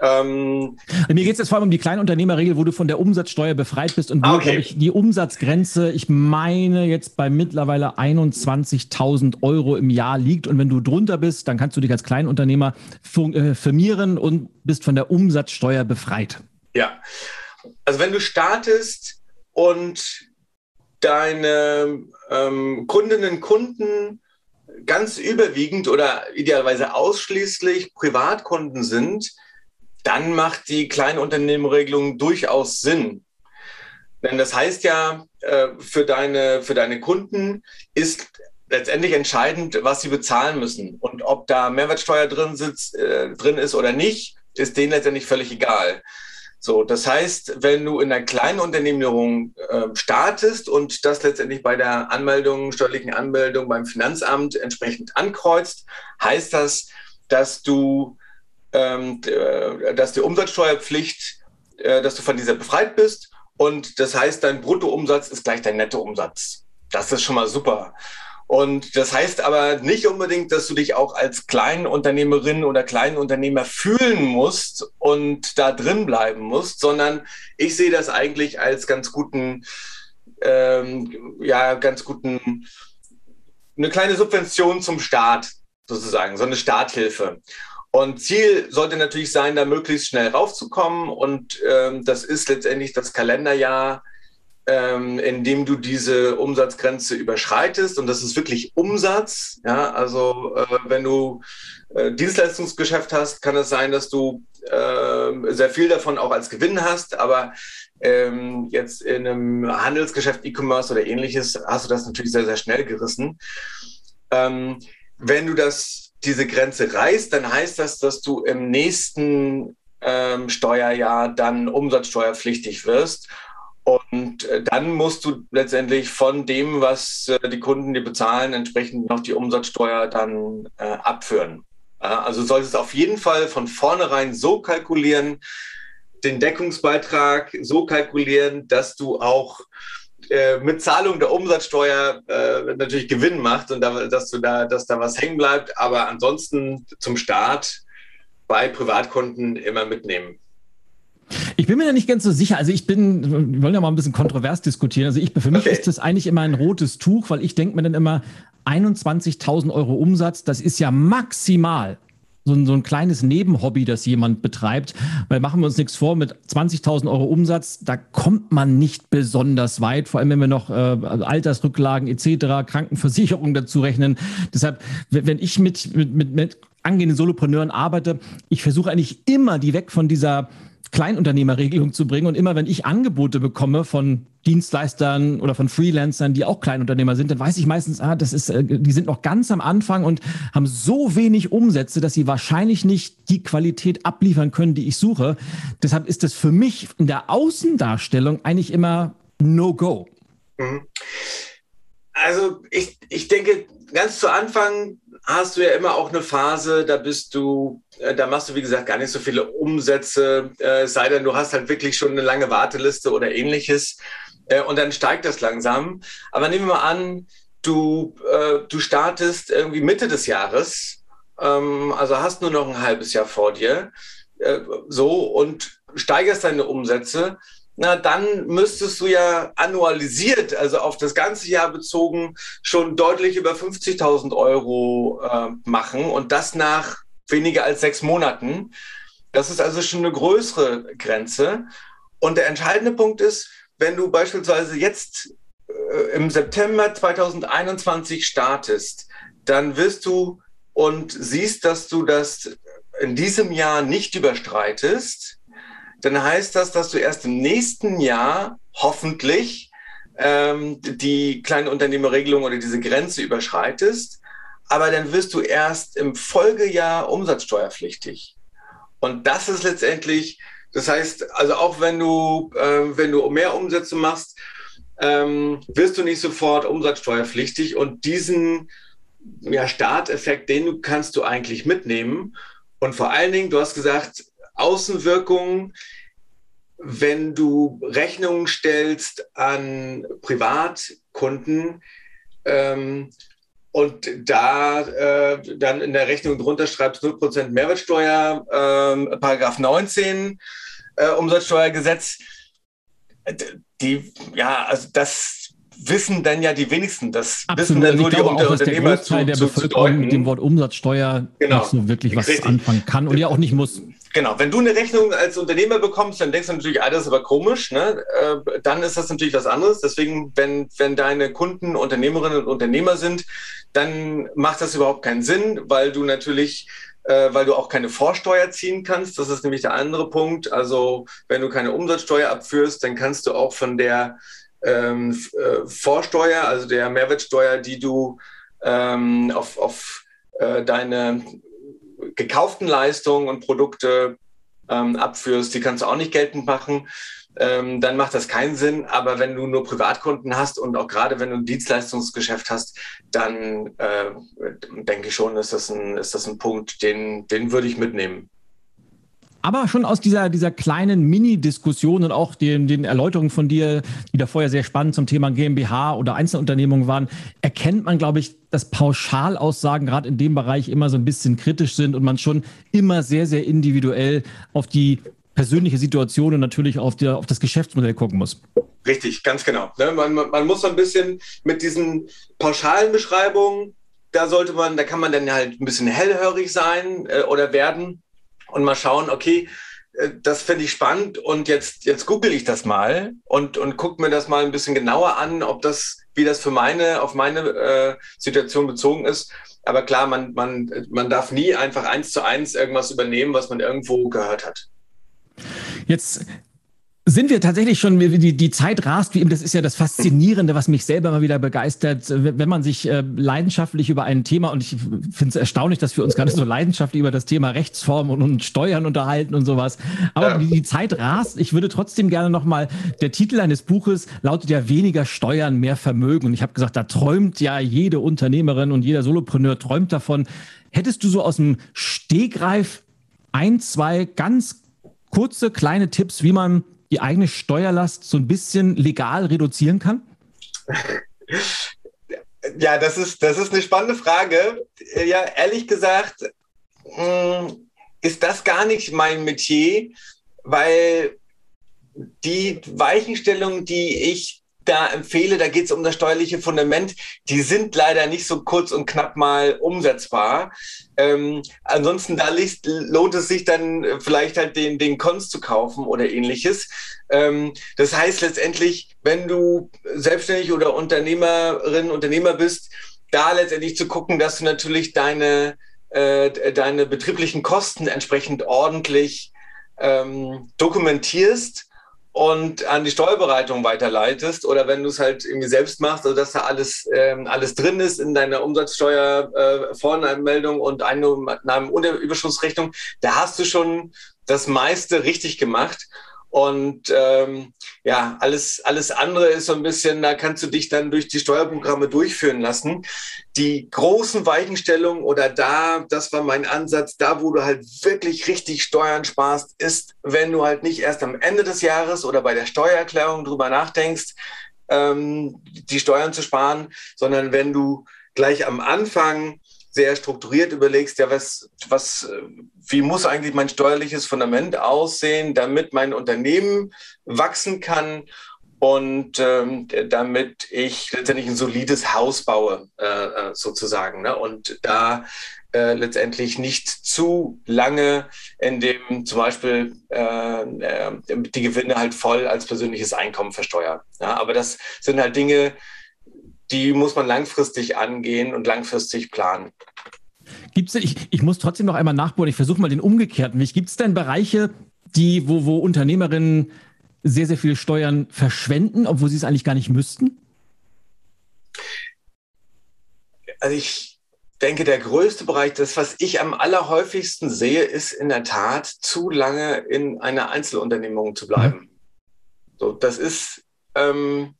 Ähm, Mir geht es jetzt vor allem um die Kleinunternehmerregel, wo du von der Umsatzsteuer befreit bist und wo, okay. ich, die Umsatzgrenze, ich meine, jetzt bei mittlerweile 21.000 Euro im Jahr liegt. Und wenn du drunter bist, dann kannst du dich als Kleinunternehmer äh, firmieren und bist von der Umsatzsteuer befreit. Ja, also wenn du startest und deine ähm, Kundinnen und Kunden ganz überwiegend oder idealerweise ausschließlich Privatkunden sind, dann macht die Kleinunternehmerregelung durchaus Sinn. Denn das heißt ja, äh, für deine, für deine Kunden ist letztendlich entscheidend, was sie bezahlen müssen. Und ob da Mehrwertsteuer drin, sitzt, äh, drin ist oder nicht, ist denen letztendlich völlig egal. So, das heißt, wenn du in einer kleinen Unternehmung äh, startest und das letztendlich bei der Anmeldung, steuerlichen Anmeldung beim Finanzamt entsprechend ankreuzt, heißt das, dass du dass die Umsatzsteuerpflicht, äh, dass du von dieser befreit bist. Und das heißt, dein Bruttoumsatz ist gleich dein Nettoumsatz. Das ist schon mal super. Und das heißt aber nicht unbedingt, dass du dich auch als Kleinunternehmerin oder Kleinunternehmer fühlen musst und da drin bleiben musst, sondern ich sehe das eigentlich als ganz guten, ähm, ja, ganz guten, eine kleine Subvention zum Staat sozusagen, so eine Starthilfe. Und Ziel sollte natürlich sein, da möglichst schnell raufzukommen. Und ähm, das ist letztendlich das Kalenderjahr, ähm, in dem du diese Umsatzgrenze überschreitest. Und das ist wirklich Umsatz. Ja, also äh, wenn du äh, Dienstleistungsgeschäft hast, kann es sein, dass du äh, sehr viel davon auch als Gewinn hast. Aber ähm, jetzt in einem Handelsgeschäft, E-Commerce oder ähnliches, hast du das natürlich sehr, sehr schnell gerissen. Ähm, wenn du das diese Grenze reißt, dann heißt das, dass du im nächsten ähm, Steuerjahr dann umsatzsteuerpflichtig wirst. Und äh, dann musst du letztendlich von dem, was äh, die Kunden dir bezahlen, entsprechend noch die Umsatzsteuer dann äh, abführen. also solltest auf jeden Fall von vornherein so kalkulieren, den Deckungsbeitrag so kalkulieren, dass du auch äh, mit Zahlung der Umsatzsteuer äh, natürlich Gewinn macht und da, dass du da, dass da was hängen bleibt, aber ansonsten zum Start bei Privatkunden immer mitnehmen. Ich bin mir da nicht ganz so sicher. Also ich bin, wir wollen ja mal ein bisschen kontrovers diskutieren. Also ich, für mich okay. ist das eigentlich immer ein rotes Tuch, weil ich denke mir dann immer, 21.000 Euro Umsatz, das ist ja maximal so ein, so ein kleines Nebenhobby, das jemand betreibt. Weil machen wir uns nichts vor, mit 20.000 Euro Umsatz, da kommt man nicht besonders weit, vor allem wenn wir noch äh, Altersrücklagen etc., Krankenversicherung dazu rechnen. Deshalb, wenn ich mit, mit, mit, mit angehenden Solopreneuren arbeite, ich versuche eigentlich immer die weg von dieser Kleinunternehmerregelung zu bringen. Und immer wenn ich Angebote bekomme von Dienstleistern oder von Freelancern, die auch Kleinunternehmer sind, dann weiß ich meistens, ah, das ist, äh, die sind noch ganz am Anfang und haben so wenig Umsätze, dass sie wahrscheinlich nicht die Qualität abliefern können, die ich suche. Deshalb ist es für mich in der Außendarstellung eigentlich immer No-Go. Mhm. Also ich, ich denke, ganz zu Anfang hast du ja immer auch eine Phase, da bist du, äh, da machst du, wie gesagt, gar nicht so viele Umsätze, äh, sei denn, du hast halt wirklich schon eine lange Warteliste oder ähnliches. Äh, und dann steigt das langsam. Aber nehmen wir mal an, du, äh, du startest irgendwie Mitte des Jahres, ähm, also hast nur noch ein halbes Jahr vor dir, äh, so und steigerst deine Umsätze na dann müsstest du ja annualisiert, also auf das ganze Jahr bezogen, schon deutlich über 50.000 Euro äh, machen und das nach weniger als sechs Monaten. Das ist also schon eine größere Grenze. Und der entscheidende Punkt ist, wenn du beispielsweise jetzt äh, im September 2021 startest, dann wirst du und siehst, dass du das in diesem Jahr nicht überstreitest, dann heißt das, dass du erst im nächsten Jahr hoffentlich ähm, die kleine Unternehmerregelung oder diese Grenze überschreitest. Aber dann wirst du erst im Folgejahr umsatzsteuerpflichtig. Und das ist letztendlich, das heißt, also auch wenn du, äh, wenn du mehr Umsätze machst, ähm, wirst du nicht sofort umsatzsteuerpflichtig. Und diesen ja, Starteffekt, den kannst du eigentlich mitnehmen. Und vor allen Dingen, du hast gesagt, Außenwirkungen, wenn du Rechnungen stellst an Privatkunden ähm, und da äh, dann in der Rechnung drunter schreibst 0% Mehrwertsteuer, ähm, Paragraph 19 äh, Umsatzsteuergesetz, die, ja, also das wissen dann ja die wenigsten. Das Absolut. wissen dann nur die glaube Unternehmer der Großteil der zu, Bevölkerung zu mit dem Wort Umsatzsteuer genau. nicht so wirklich was Richtig. anfangen kann und ja auch nicht muss. Genau, wenn du eine Rechnung als Unternehmer bekommst, dann denkst du natürlich, ah, das ist aber komisch, ne? Äh, dann ist das natürlich was anderes. Deswegen, wenn, wenn deine Kunden Unternehmerinnen und Unternehmer sind, dann macht das überhaupt keinen Sinn, weil du natürlich äh, weil du auch keine Vorsteuer ziehen kannst. Das ist nämlich der andere Punkt. Also wenn du keine Umsatzsteuer abführst, dann kannst du auch von der ähm, äh, Vorsteuer, also der Mehrwertsteuer, die du ähm, auf, auf äh, deine gekauften Leistungen und Produkte ähm, abführst, die kannst du auch nicht geltend machen. Ähm, dann macht das keinen Sinn. Aber wenn du nur Privatkunden hast und auch gerade wenn du ein Dienstleistungsgeschäft hast, dann äh, denke ich schon, ist das ein, ist das ein Punkt, den, den würde ich mitnehmen. Aber schon aus dieser, dieser kleinen Mini-Diskussion und auch den, den Erläuterungen von dir, die da vorher sehr spannend zum Thema GmbH oder Einzelunternehmung waren, erkennt man, glaube ich, dass Pauschalaussagen gerade in dem Bereich immer so ein bisschen kritisch sind und man schon immer sehr, sehr individuell auf die persönliche Situation und natürlich auf, der, auf das Geschäftsmodell gucken muss. Richtig, ganz genau. Ne, man, man muss so ein bisschen mit diesen pauschalen Beschreibungen, da sollte man, da kann man dann halt ein bisschen hellhörig sein äh, oder werden und mal schauen, okay, äh, das finde ich spannend und jetzt, jetzt google ich das mal und, und gucke mir das mal ein bisschen genauer an, ob das, wie das für meine, auf meine äh, Situation bezogen ist. Aber klar, man, man, man darf nie einfach eins zu eins irgendwas übernehmen, was man irgendwo gehört hat. Jetzt sind wir tatsächlich schon, die, die Zeit rast, wie eben, das ist ja das Faszinierende, was mich selber mal wieder begeistert, wenn man sich äh, leidenschaftlich über ein Thema, und ich finde es erstaunlich, dass wir uns gerade so leidenschaftlich über das Thema Rechtsform und, und Steuern unterhalten und sowas. Aber ja. die, die Zeit rast. Ich würde trotzdem gerne nochmal, der Titel eines Buches lautet ja weniger Steuern, mehr Vermögen. Und ich habe gesagt, da träumt ja jede Unternehmerin und jeder Solopreneur träumt davon. Hättest du so aus dem Stegreif ein, zwei ganz kurze, kleine Tipps, wie man die eigene Steuerlast so ein bisschen legal reduzieren kann? Ja, das ist, das ist eine spannende Frage. Ja, ehrlich gesagt, hm, ist das gar nicht mein Metier, weil die Weichenstellungen, die ich da empfehle, da geht es um das steuerliche Fundament, die sind leider nicht so kurz und knapp mal umsetzbar. Ähm, ansonsten da liest, lohnt es sich dann vielleicht halt den, den Cons zu kaufen oder ähnliches. Ähm, das heißt letztendlich, wenn du selbstständig oder Unternehmerin, Unternehmer bist, da letztendlich zu gucken, dass du natürlich deine, äh, deine betrieblichen Kosten entsprechend ordentlich ähm, dokumentierst und an die Steuerbereitung weiterleitest oder wenn du es halt irgendwie selbst machst, also dass da alles, ähm, alles drin ist in deiner Umsatzsteuer äh, und Einnahme und Überschussrechnung, da hast du schon das meiste richtig gemacht. Und ähm, ja, alles, alles andere ist so ein bisschen, da kannst du dich dann durch die Steuerprogramme durchführen lassen. Die großen Weichenstellungen oder da, das war mein Ansatz, da wo du halt wirklich richtig Steuern sparst, ist, wenn du halt nicht erst am Ende des Jahres oder bei der Steuererklärung drüber nachdenkst, ähm, die Steuern zu sparen, sondern wenn du gleich am Anfang sehr strukturiert überlegst, ja, was, was, wie muss eigentlich mein steuerliches Fundament aussehen, damit mein Unternehmen wachsen kann und ähm, damit ich letztendlich ein solides Haus baue, äh, äh sozusagen. Ne? Und da äh, letztendlich nicht zu lange, in dem zum Beispiel äh, äh, die Gewinne halt voll als persönliches Einkommen versteuert. Ja, aber das sind halt Dinge, die muss man langfristig angehen und langfristig planen. Gibt's ich, ich muss trotzdem noch einmal nachbohren, ich versuche mal den umgekehrten Weg. Gibt es denn Bereiche, die, wo, wo Unternehmerinnen sehr, sehr viel Steuern verschwenden, obwohl sie es eigentlich gar nicht müssten? Also ich denke, der größte Bereich, das, was ich am allerhäufigsten sehe, ist in der Tat, zu lange in einer Einzelunternehmung zu bleiben. Mhm. So, das ist ähm,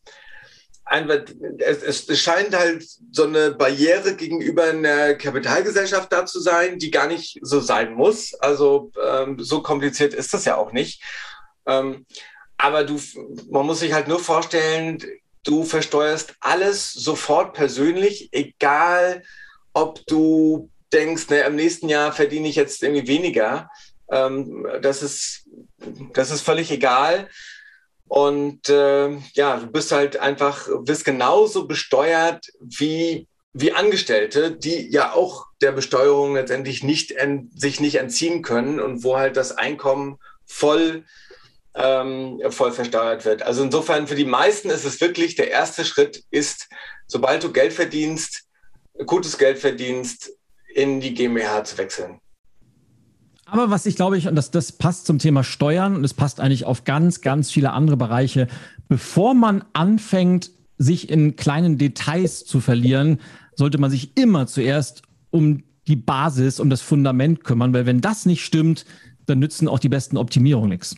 einfach, es, es scheint halt so eine Barriere gegenüber einer Kapitalgesellschaft da zu sein, die gar nicht so sein muss. Also ähm, so kompliziert ist das ja auch nicht. Ähm, aber du, man muss sich halt nur vorstellen, du versteuerst alles sofort persönlich, egal ob du denkst, ne, im nächsten Jahr verdiene ich jetzt irgendwie weniger. Ähm, das, ist, das ist völlig egal. Und äh, ja, du bist halt einfach, wirst genauso besteuert wie, wie Angestellte, die ja auch der Besteuerung letztendlich nicht sich nicht entziehen können und wo halt das Einkommen voll, ähm, voll versteuert wird. Also insofern für die meisten ist es wirklich der erste Schritt ist, sobald du Geld verdienst, gutes Geld verdienst, in die GmbH zu wechseln. Aber was ich glaube ich, und das, das passt zum Thema Steuern und es passt eigentlich auf ganz, ganz viele andere Bereiche, bevor man anfängt, sich in kleinen Details zu verlieren, sollte man sich immer zuerst um die Basis, um das Fundament kümmern, weil wenn das nicht stimmt, dann nützen auch die besten Optimierungen nichts.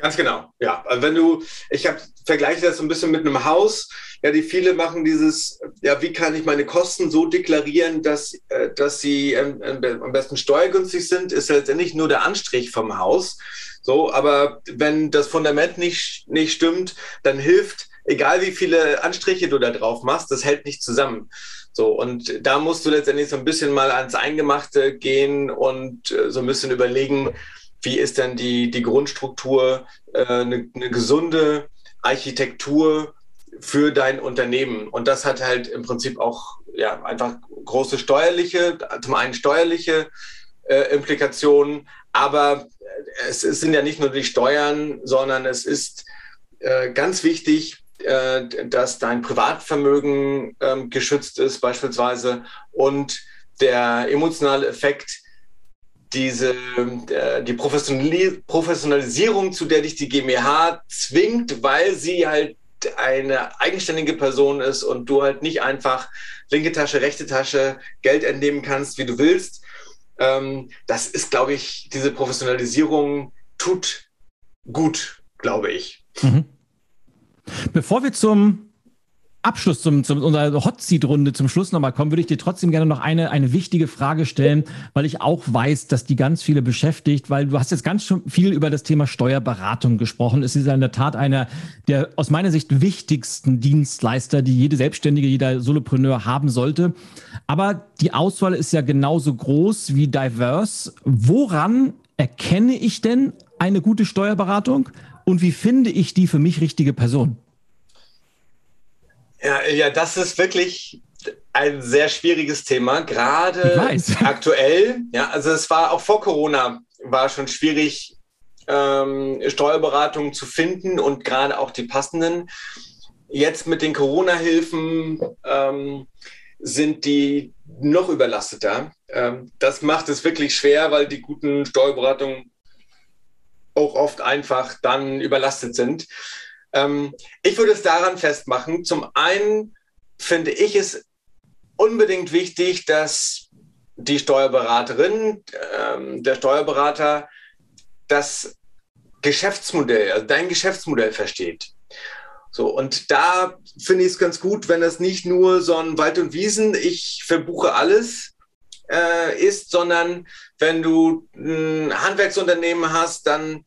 Ganz genau, ja. Also wenn du, ich habe vergleiche das so ein bisschen mit einem Haus. Ja, die viele machen dieses, ja, wie kann ich meine Kosten so deklarieren, dass, äh, dass sie ähm, am besten steuergünstig sind, ist letztendlich nur der Anstrich vom Haus. So, aber wenn das Fundament nicht, nicht stimmt, dann hilft, egal wie viele Anstriche du da drauf machst, das hält nicht zusammen. So, und da musst du letztendlich so ein bisschen mal ans Eingemachte gehen und äh, so ein bisschen überlegen, wie ist denn die, die Grundstruktur, äh, eine, eine gesunde Architektur für dein Unternehmen. Und das hat halt im Prinzip auch ja, einfach große steuerliche, zum einen steuerliche äh, Implikationen, aber es, es, sind ja nicht nur die Steuern, sondern es ist äh, ganz wichtig, äh, dass dein Privatvermögen ähm, geschützt ist beispielsweise und der emotionale Effekt, diese, äh, die Professionalisierung, zu der dich die GmbH zwingt, weil sie halt eine eigenständige Person ist und du halt nicht einfach linke Tasche, rechte Tasche Geld entnehmen kannst, wie du willst. Ähm, das ist, glaube ich, diese Professionalisierung tut gut, glaube ich. Mhm. Bevor wir zum Abschluss zum, zum unserer Hot Seat Runde zum Schluss nochmal kommen, würde ich dir trotzdem gerne noch eine, eine wichtige Frage stellen, weil ich auch weiß, dass die ganz viele beschäftigt, weil du hast jetzt ganz viel über das Thema Steuerberatung gesprochen. Es ist in der Tat einer der aus meiner Sicht wichtigsten Dienstleister, die jede Selbstständige, jeder Solopreneur haben sollte. Aber die Auswahl ist ja genauso groß wie diverse. Woran erkenne ich denn eine gute Steuerberatung und wie finde ich die für mich richtige Person? Ja, ja, das ist wirklich ein sehr schwieriges Thema, gerade aktuell. Ja, also es war auch vor Corona war schon schwierig, ähm, Steuerberatungen zu finden und gerade auch die passenden. Jetzt mit den Corona-Hilfen ähm, sind die noch überlasteter. Ähm, das macht es wirklich schwer, weil die guten Steuerberatungen auch oft einfach dann überlastet sind. Ähm, ich würde es daran festmachen. Zum einen finde ich es unbedingt wichtig, dass die Steuerberaterin, ähm, der Steuerberater das Geschäftsmodell, also dein Geschäftsmodell versteht. So, und da finde ich es ganz gut, wenn das nicht nur so ein Wald und Wiesen, ich verbuche alles äh, ist, sondern wenn du ein Handwerksunternehmen hast, dann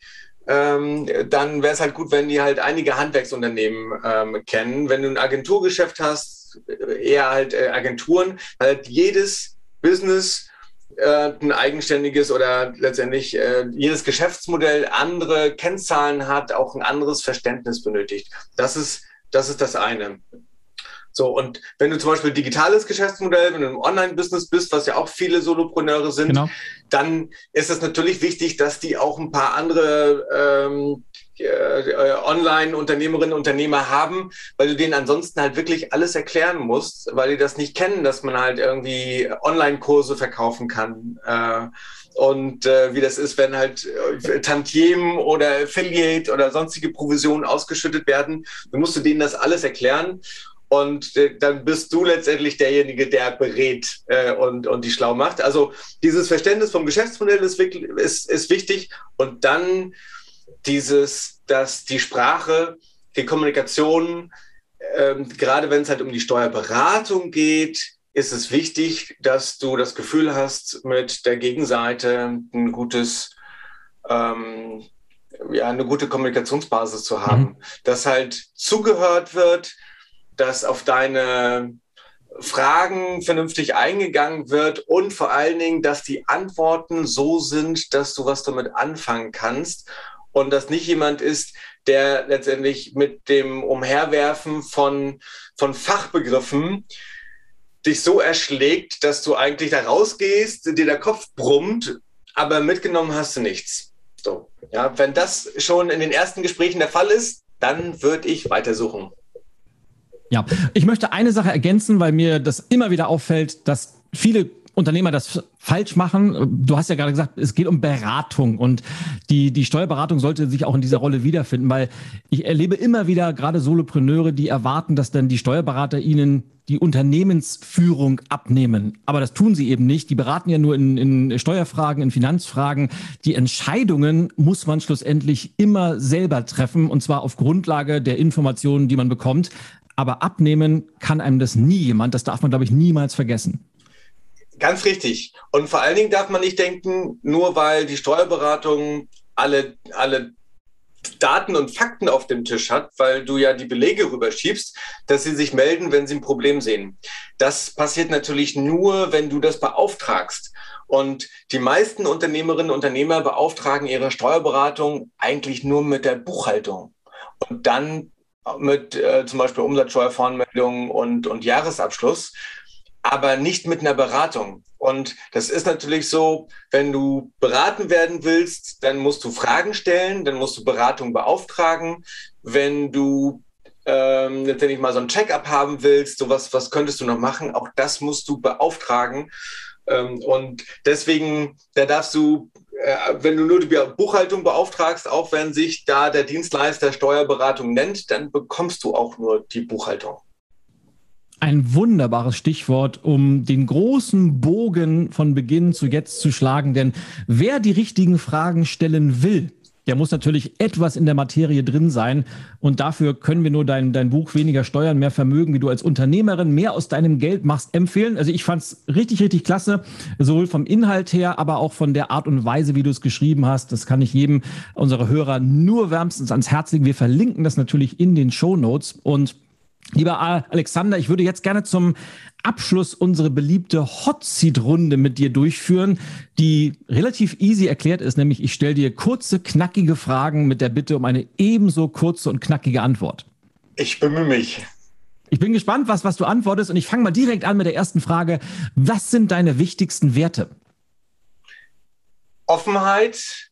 ähm, dann wäre es halt gut, wenn die halt einige Handwerksunternehmen ähm, kennen. Wenn du ein Agenturgeschäft hast, eher halt äh, Agenturen, halt jedes Business äh, ein eigenständiges oder letztendlich äh, jedes Geschäftsmodell andere Kennzahlen hat, auch ein anderes Verständnis benötigt. Das ist das, ist das eine. So, und wenn du zum Beispiel digitales Geschäftsmodell, wenn du im Online-Business bist, was ja auch viele Solopreneure sind, genau. Dann ist es natürlich wichtig, dass die auch ein paar andere ähm, äh, Online-Unternehmerinnen und Unternehmer haben, weil du denen ansonsten halt wirklich alles erklären musst, weil die das nicht kennen, dass man halt irgendwie Online-Kurse verkaufen kann. Äh, und äh, wie das ist, wenn halt äh, Tantiemen oder Affiliate oder sonstige Provisionen ausgeschüttet werden, dann musst du denen das alles erklären. Und äh, dann bist du letztendlich derjenige, der berät äh, und, und die schlau macht. Also dieses Verständnis vom Geschäftsmodell ist, ist, ist wichtig. Und dann dieses, dass die Sprache, die Kommunikation, ähm, gerade wenn es halt um die Steuerberatung geht, ist es wichtig, dass du das Gefühl hast, mit der Gegenseite ein gutes, ähm, ja, eine gute Kommunikationsbasis zu haben, mhm. dass halt zugehört wird, dass auf deine Fragen vernünftig eingegangen wird und vor allen Dingen, dass die Antworten so sind, dass du was damit anfangen kannst und dass nicht jemand ist, der letztendlich mit dem Umherwerfen von, von Fachbegriffen dich so erschlägt, dass du eigentlich da rausgehst, dir der Kopf brummt, aber mitgenommen hast du nichts. So, ja, wenn das schon in den ersten Gesprächen der Fall ist, dann würde ich weitersuchen. Ja, ich möchte eine Sache ergänzen, weil mir das immer wieder auffällt, dass viele Unternehmer das falsch machen. Du hast ja gerade gesagt, es geht um Beratung und die, die Steuerberatung sollte sich auch in dieser Rolle wiederfinden, weil ich erlebe immer wieder gerade Solopreneure, die erwarten, dass dann die Steuerberater ihnen die Unternehmensführung abnehmen. Aber das tun sie eben nicht. Die beraten ja nur in, in Steuerfragen, in Finanzfragen. Die Entscheidungen muss man schlussendlich immer selber treffen und zwar auf Grundlage der Informationen, die man bekommt. Aber abnehmen kann einem das nie jemand. Das darf man, glaube ich, niemals vergessen. Ganz richtig. Und vor allen Dingen darf man nicht denken, nur weil die Steuerberatung alle, alle Daten und Fakten auf dem Tisch hat, weil du ja die Belege rüberschiebst, dass sie sich melden, wenn sie ein Problem sehen. Das passiert natürlich nur, wenn du das beauftragst. Und die meisten Unternehmerinnen und Unternehmer beauftragen ihre Steuerberatung eigentlich nur mit der Buchhaltung. Und dann mit äh, zum Beispiel Umsatzsteuervoranmeldung und, und Jahresabschluss aber nicht mit einer Beratung. Und das ist natürlich so, wenn du beraten werden willst, dann musst du Fragen stellen, dann musst du Beratung beauftragen. Wenn du ähm, letztendlich mal so ein Check-up haben willst, so was, was könntest du noch machen, auch das musst du beauftragen. Ähm, und deswegen, da darfst du, wenn du nur die Buchhaltung beauftragst, auch wenn sich da der Dienstleister Steuerberatung nennt, dann bekommst du auch nur die Buchhaltung ein wunderbares Stichwort, um den großen Bogen von Beginn zu jetzt zu schlagen. Denn wer die richtigen Fragen stellen will, der muss natürlich etwas in der Materie drin sein. Und dafür können wir nur dein, dein Buch Weniger Steuern, mehr Vermögen, wie du als Unternehmerin mehr aus deinem Geld machst, empfehlen. Also ich fand es richtig, richtig klasse, sowohl vom Inhalt her, aber auch von der Art und Weise, wie du es geschrieben hast. Das kann ich jedem unserer Hörer nur wärmstens ans Herz legen. Wir verlinken das natürlich in den Show Notes. Und Lieber Alexander, ich würde jetzt gerne zum Abschluss unsere beliebte Hot Seat Runde mit dir durchführen, die relativ easy erklärt ist, nämlich ich stelle dir kurze, knackige Fragen mit der Bitte um eine ebenso kurze und knackige Antwort. Ich bemühe mich. Ich bin gespannt, was, was du antwortest und ich fange mal direkt an mit der ersten Frage. Was sind deine wichtigsten Werte? Offenheit,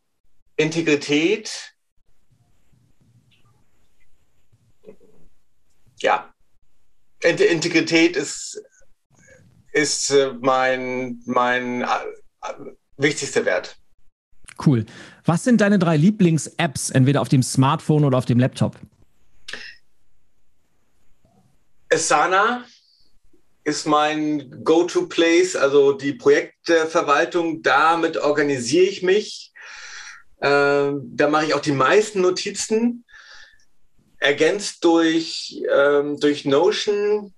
Integrität, ja, Integrität ist, ist äh, mein, mein äh, wichtigster Wert. Cool. Was sind deine drei Lieblings-Apps, entweder auf dem Smartphone oder auf dem Laptop? Asana ist mein Go-to-Place, also die Projektverwaltung. Damit organisiere ich mich. Ähm, da mache ich auch die meisten Notizen ergänzt durch, ähm, durch Notion.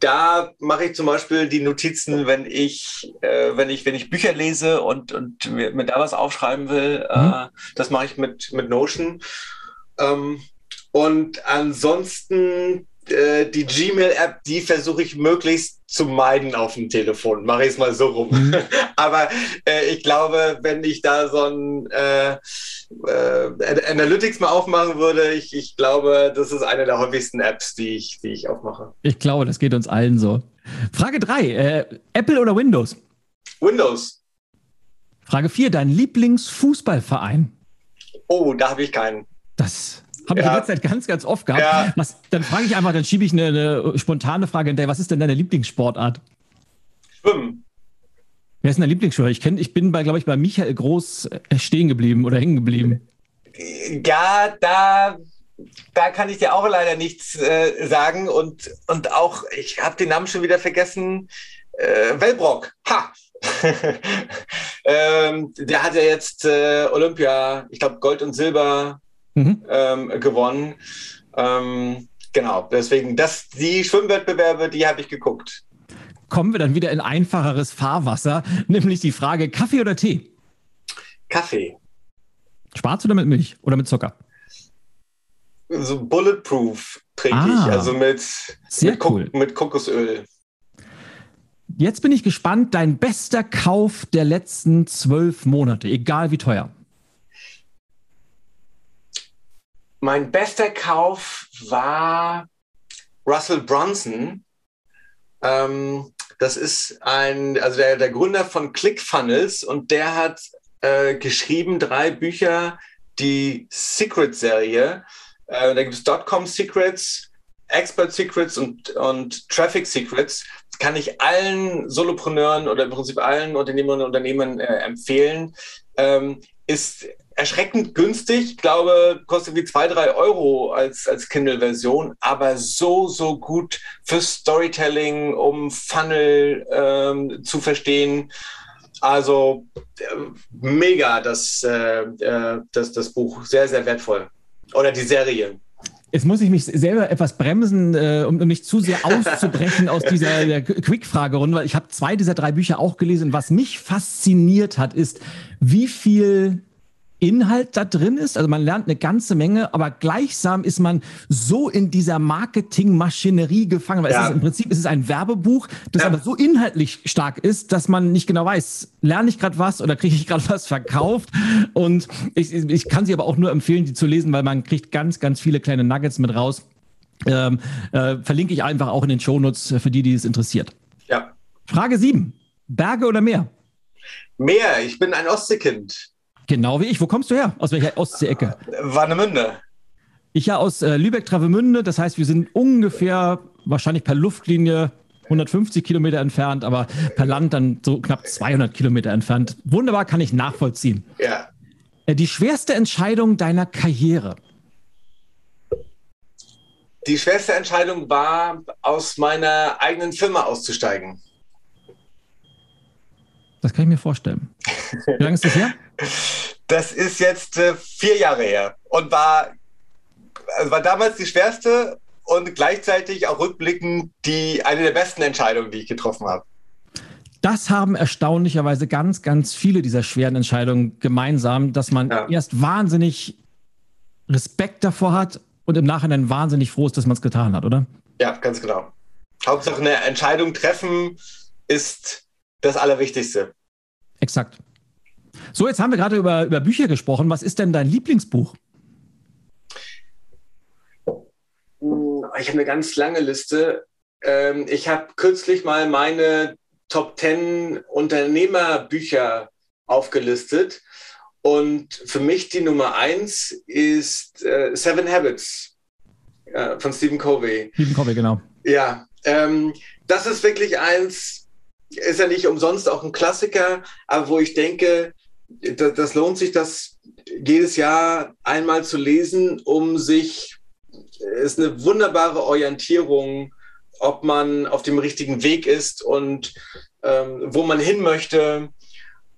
Da mache ich zum Beispiel die Notizen, wenn ich, äh, wenn ich, wenn ich Bücher lese und, und mir, mir da was aufschreiben will. Äh, mhm. Äh, das mache ich mit, mit Notion. Ähm, und ansonsten äh, die Gmail-App, die versuche ich möglichst zu meiden auf dem Telefon. Mache ich es mal so rum. Mhm. Aber äh, ich glaube, wenn ich da so ein äh, äh, Analytics mal aufmachen würde, ich, ich glaube, das ist eine der häufigsten Apps, die ich, die ich aufmache. Ich glaube, das geht uns allen so. Frage 3. Äh, Apple oder Windows? Windows. Frage 4. Dein Lieblingsfußballverein? Oh, da habe ich keinen. Das habe ich ja. in letzter Zeit ganz, ganz oft gehabt. Ja. Was, dann frage ich einfach, dann schiebe ich eine, eine, spontane Frage hinterher. Was ist denn deine Lieblingssportart? Schwimmen. Wer ist denn dein Lieblingsschwimmer? Ich, ich bin, bei, glaube ich, bei Michael Groß äh, stehen geblieben oder hängen geblieben. Ja, da, da kann ich dir auch leider nichts äh, sagen. Und, und auch, ich habe den Namen schon wieder vergessen. Äh, Wellbrock. Ha! ähm, der hat ja jetzt äh, Olympia, ich glaube, Gold und Silber mhm. ähm, gewonnen. Ähm, genau, deswegen, das, die Schwimmwettbewerbe, die habe ich geguckt. Kommen wir dann wieder in einfacheres Fahrwasser, nämlich die Frage: Kaffee oder Tee? Kaffee. Schwarz oder mit Milch oder mit Zucker? So Bulletproof trinke ah, ich, also mit, sehr mit, cool. mit Kokosöl. Jetzt bin ich gespannt, dein bester Kauf der letzten zwölf Monate, egal wie teuer. Mein bester Kauf war Russell Brunson. Ähm, das ist ein, also der, der Gründer von ClickFunnels und der hat äh, geschrieben drei Bücher, die Secret-Serie. Äh, da gibt es Dotcom Secrets, Expert Secrets und, und Traffic Secrets. Das kann ich allen Solopreneuren oder im Prinzip allen Unternehmerinnen und Unternehmen äh, empfehlen. Ähm, ist erschreckend günstig. Ich glaube, kostet wie zwei, drei Euro als, als Kindle-Version, aber so, so gut für Storytelling, um Funnel ähm, zu verstehen. Also äh, mega das, äh, äh, das, das Buch, sehr, sehr wertvoll. Oder die Serie. Jetzt muss ich mich selber etwas bremsen, äh, um, um nicht zu sehr auszubrechen aus dieser Quick-Fragerunde, weil ich habe zwei dieser drei Bücher auch gelesen. Was mich fasziniert hat, ist, wie viel Inhalt da drin ist. Also man lernt eine ganze Menge, aber gleichsam ist man so in dieser Marketingmaschinerie gefangen, weil ja. es ist, im Prinzip ist es ein Werbebuch, das ja. aber so inhaltlich stark ist, dass man nicht genau weiß, lerne ich gerade was oder kriege ich gerade was verkauft. Und ich, ich kann sie aber auch nur empfehlen, die zu lesen, weil man kriegt ganz, ganz viele kleine Nuggets mit raus. Ähm, äh, verlinke ich einfach auch in den Shownotes für die, die es interessiert. Ja. Frage 7. Berge oder Meer? Meer. Ich bin ein Ostseekind. Genau wie ich. Wo kommst du her? Aus welcher Ostsee-Ecke? Warnemünde. Ich ja aus äh, Lübeck-Travemünde. Das heißt, wir sind ungefähr wahrscheinlich per Luftlinie 150 Kilometer entfernt, aber per Land dann so knapp 200 Kilometer entfernt. Wunderbar, kann ich nachvollziehen. Ja. Äh, die schwerste Entscheidung deiner Karriere? Die schwerste Entscheidung war, aus meiner eigenen Firma auszusteigen. Das kann ich mir vorstellen. Wie lange ist das her? Das ist jetzt äh, vier Jahre her und war, also war damals die schwerste und gleichzeitig auch rückblickend die eine der besten Entscheidungen, die ich getroffen habe. Das haben erstaunlicherweise ganz, ganz viele dieser schweren Entscheidungen gemeinsam, dass man ja. erst wahnsinnig Respekt davor hat und im Nachhinein wahnsinnig froh ist, dass man es getan hat, oder? Ja, ganz genau. Hauptsache eine Entscheidung treffen ist das Allerwichtigste. Exakt. So, jetzt haben wir gerade über, über Bücher gesprochen. Was ist denn dein Lieblingsbuch? Ich habe eine ganz lange Liste. Ähm, ich habe kürzlich mal meine Top 10 Unternehmerbücher aufgelistet. Und für mich die Nummer eins ist äh, Seven Habits äh, von Stephen Covey. Stephen Covey, genau. Ja, ähm, das ist wirklich eins, ist ja nicht umsonst auch ein Klassiker, aber wo ich denke, das, das lohnt sich, das jedes Jahr einmal zu lesen, um sich, ist eine wunderbare Orientierung, ob man auf dem richtigen Weg ist und ähm, wo man hin möchte,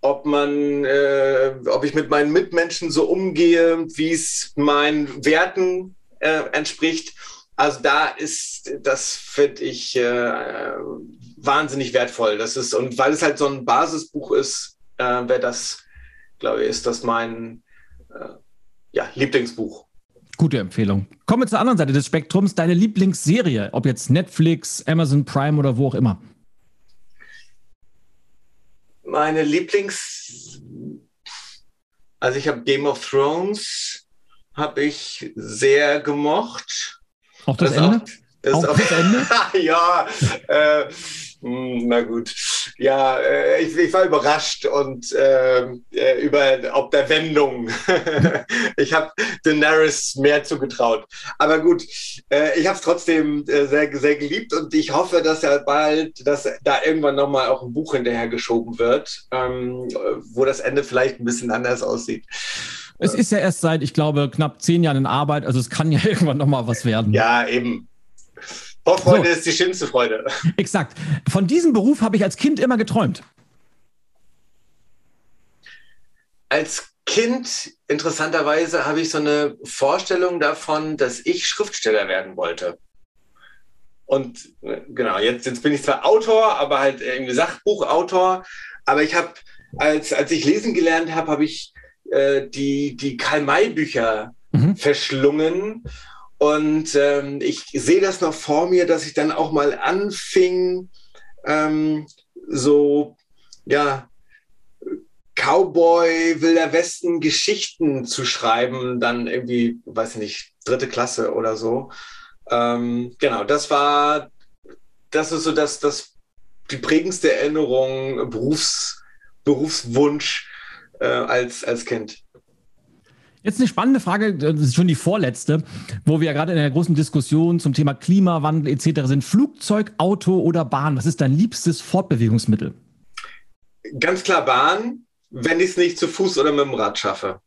ob man, äh, ob ich mit meinen Mitmenschen so umgehe, wie es meinen Werten äh, entspricht. Also da ist, das finde ich äh, wahnsinnig wertvoll. Das ist, und weil es halt so ein Basisbuch ist, äh, wäre das glaube ich, ist das mein äh, ja, Lieblingsbuch. Gute Empfehlung. Kommen wir zur anderen Seite des Spektrums. Deine Lieblingsserie, ob jetzt Netflix, Amazon Prime oder wo auch immer. Meine Lieblings... Also ich habe Game of Thrones, habe ich sehr gemocht. Auch das, das Ende? Auch, das auch, das Ende? ja, äh, hm, na gut. Ja, äh, ich, ich, war überrascht und ähm, äh, über ob der Wendung. ich habe Daenerys mehr zugetraut. Aber gut, äh, ich habe es trotzdem äh, sehr, sehr geliebt und ich hoffe, dass ja bald, dass da irgendwann nochmal auch ein Buch hinterher geschoben wird, ähm, wo das Ende vielleicht ein bisschen anders aussieht. Es ist ja erst seit, ich glaube, knapp zehn Jahren in Arbeit, also es kann ja irgendwann nochmal was werden. Ja, eben. Vorfreude so. ist die schönste Freude. Exakt. Von diesem Beruf habe ich als Kind immer geträumt. Als Kind, interessanterweise, habe ich so eine Vorstellung davon, dass ich Schriftsteller werden wollte. Und äh, genau, jetzt, jetzt bin ich zwar Autor, aber halt irgendwie Sachbuchautor. Aber ich habe, als, als ich lesen gelernt habe, habe ich äh, die, die Karl-May-Bücher mhm. verschlungen und ähm, ich sehe das noch vor mir, dass ich dann auch mal anfing, ähm, so, ja, Cowboy, Wilder Westen Geschichten zu schreiben, dann irgendwie, weiß ich nicht, dritte Klasse oder so. Ähm, genau, das war, das ist so das, das, die prägendste Erinnerung, Berufs, Berufswunsch äh, als, als Kind. Jetzt eine spannende Frage, das ist schon die vorletzte, wo wir ja gerade in der großen Diskussion zum Thema Klimawandel etc. sind. Flugzeug, Auto oder Bahn? Was ist dein liebstes Fortbewegungsmittel? Ganz klar Bahn, wenn ich es nicht zu Fuß oder mit dem Rad schaffe.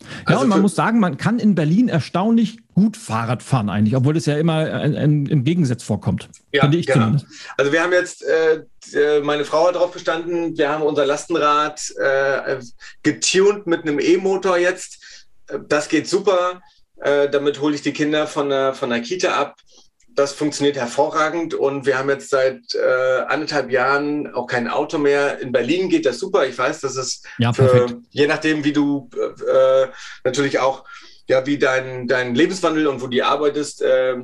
Ja, also und man muss sagen, man kann in Berlin erstaunlich gut Fahrrad fahren eigentlich, obwohl es ja immer im Gegensatz vorkommt. Ja, finde ich genau. zumindest. Also wir haben jetzt, äh, äh, meine Frau hat darauf bestanden, wir haben unser Lastenrad äh, getuned mit einem E-Motor jetzt. Das geht super. Äh, damit hole ich die Kinder von der, von der Kita ab das funktioniert hervorragend und wir haben jetzt seit äh, anderthalb Jahren auch kein Auto mehr. In Berlin geht das super. Ich weiß, dass es ja, für, je nachdem, wie du äh, natürlich auch ja, wie dein, dein Lebenswandel und wo du arbeitest, äh,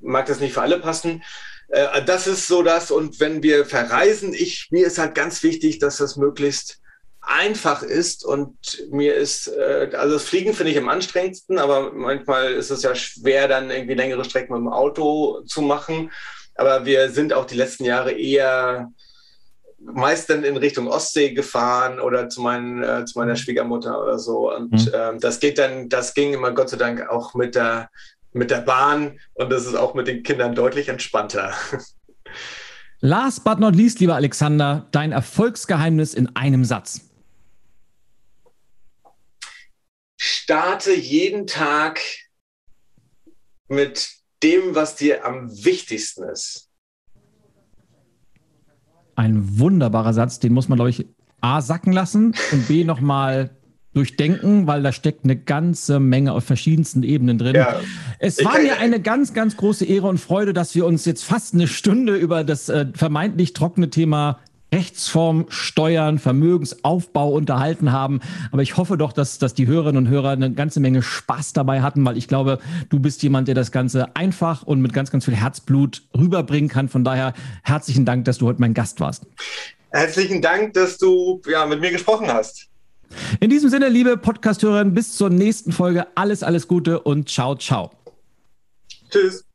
mag das nicht für alle passen. Äh, das ist so das. Und wenn wir verreisen, ich, mir ist halt ganz wichtig, dass das möglichst einfach ist und mir ist, äh, also das Fliegen finde ich am anstrengendsten, aber manchmal ist es ja schwer, dann irgendwie längere Strecken mit dem Auto zu machen. Aber wir sind auch die letzten Jahre eher meist dann in Richtung Ostsee gefahren oder zu, meinen, äh, zu meiner Schwiegermutter oder so. Und mhm. ähm, das geht dann, das ging immer Gott sei Dank auch mit der, mit der Bahn und das ist auch mit den Kindern deutlich entspannter. Last but not least, lieber Alexander, dein Erfolgsgeheimnis in einem Satz. starte jeden Tag mit dem, was dir am wichtigsten ist. Ein wunderbarer Satz, den muss man, glaube ich, A sacken lassen und B nochmal durchdenken, weil da steckt eine ganze Menge auf verschiedensten Ebenen drin. Ja, es war mir eine ganz, ganz große Ehre und Freude, dass wir uns jetzt fast eine Stunde über das äh, vermeintlich trockene Thema Rechtsform, Steuern, Vermögensaufbau unterhalten haben. Aber ich hoffe doch, dass, dass die Hörerinnen und Hörer eine ganze Menge Spaß dabei hatten, weil ich glaube, du bist jemand, der das Ganze einfach und mit ganz, ganz viel Herzblut rüberbringen kann. Von daher herzlichen Dank, dass du heute mein Gast warst. Herzlichen Dank, dass du ja, mit mir gesprochen hast. In diesem Sinne, liebe Podcast-Hörerinnen, bis zur nächsten Folge. Alles, alles Gute und ciao, ciao. Tschüss.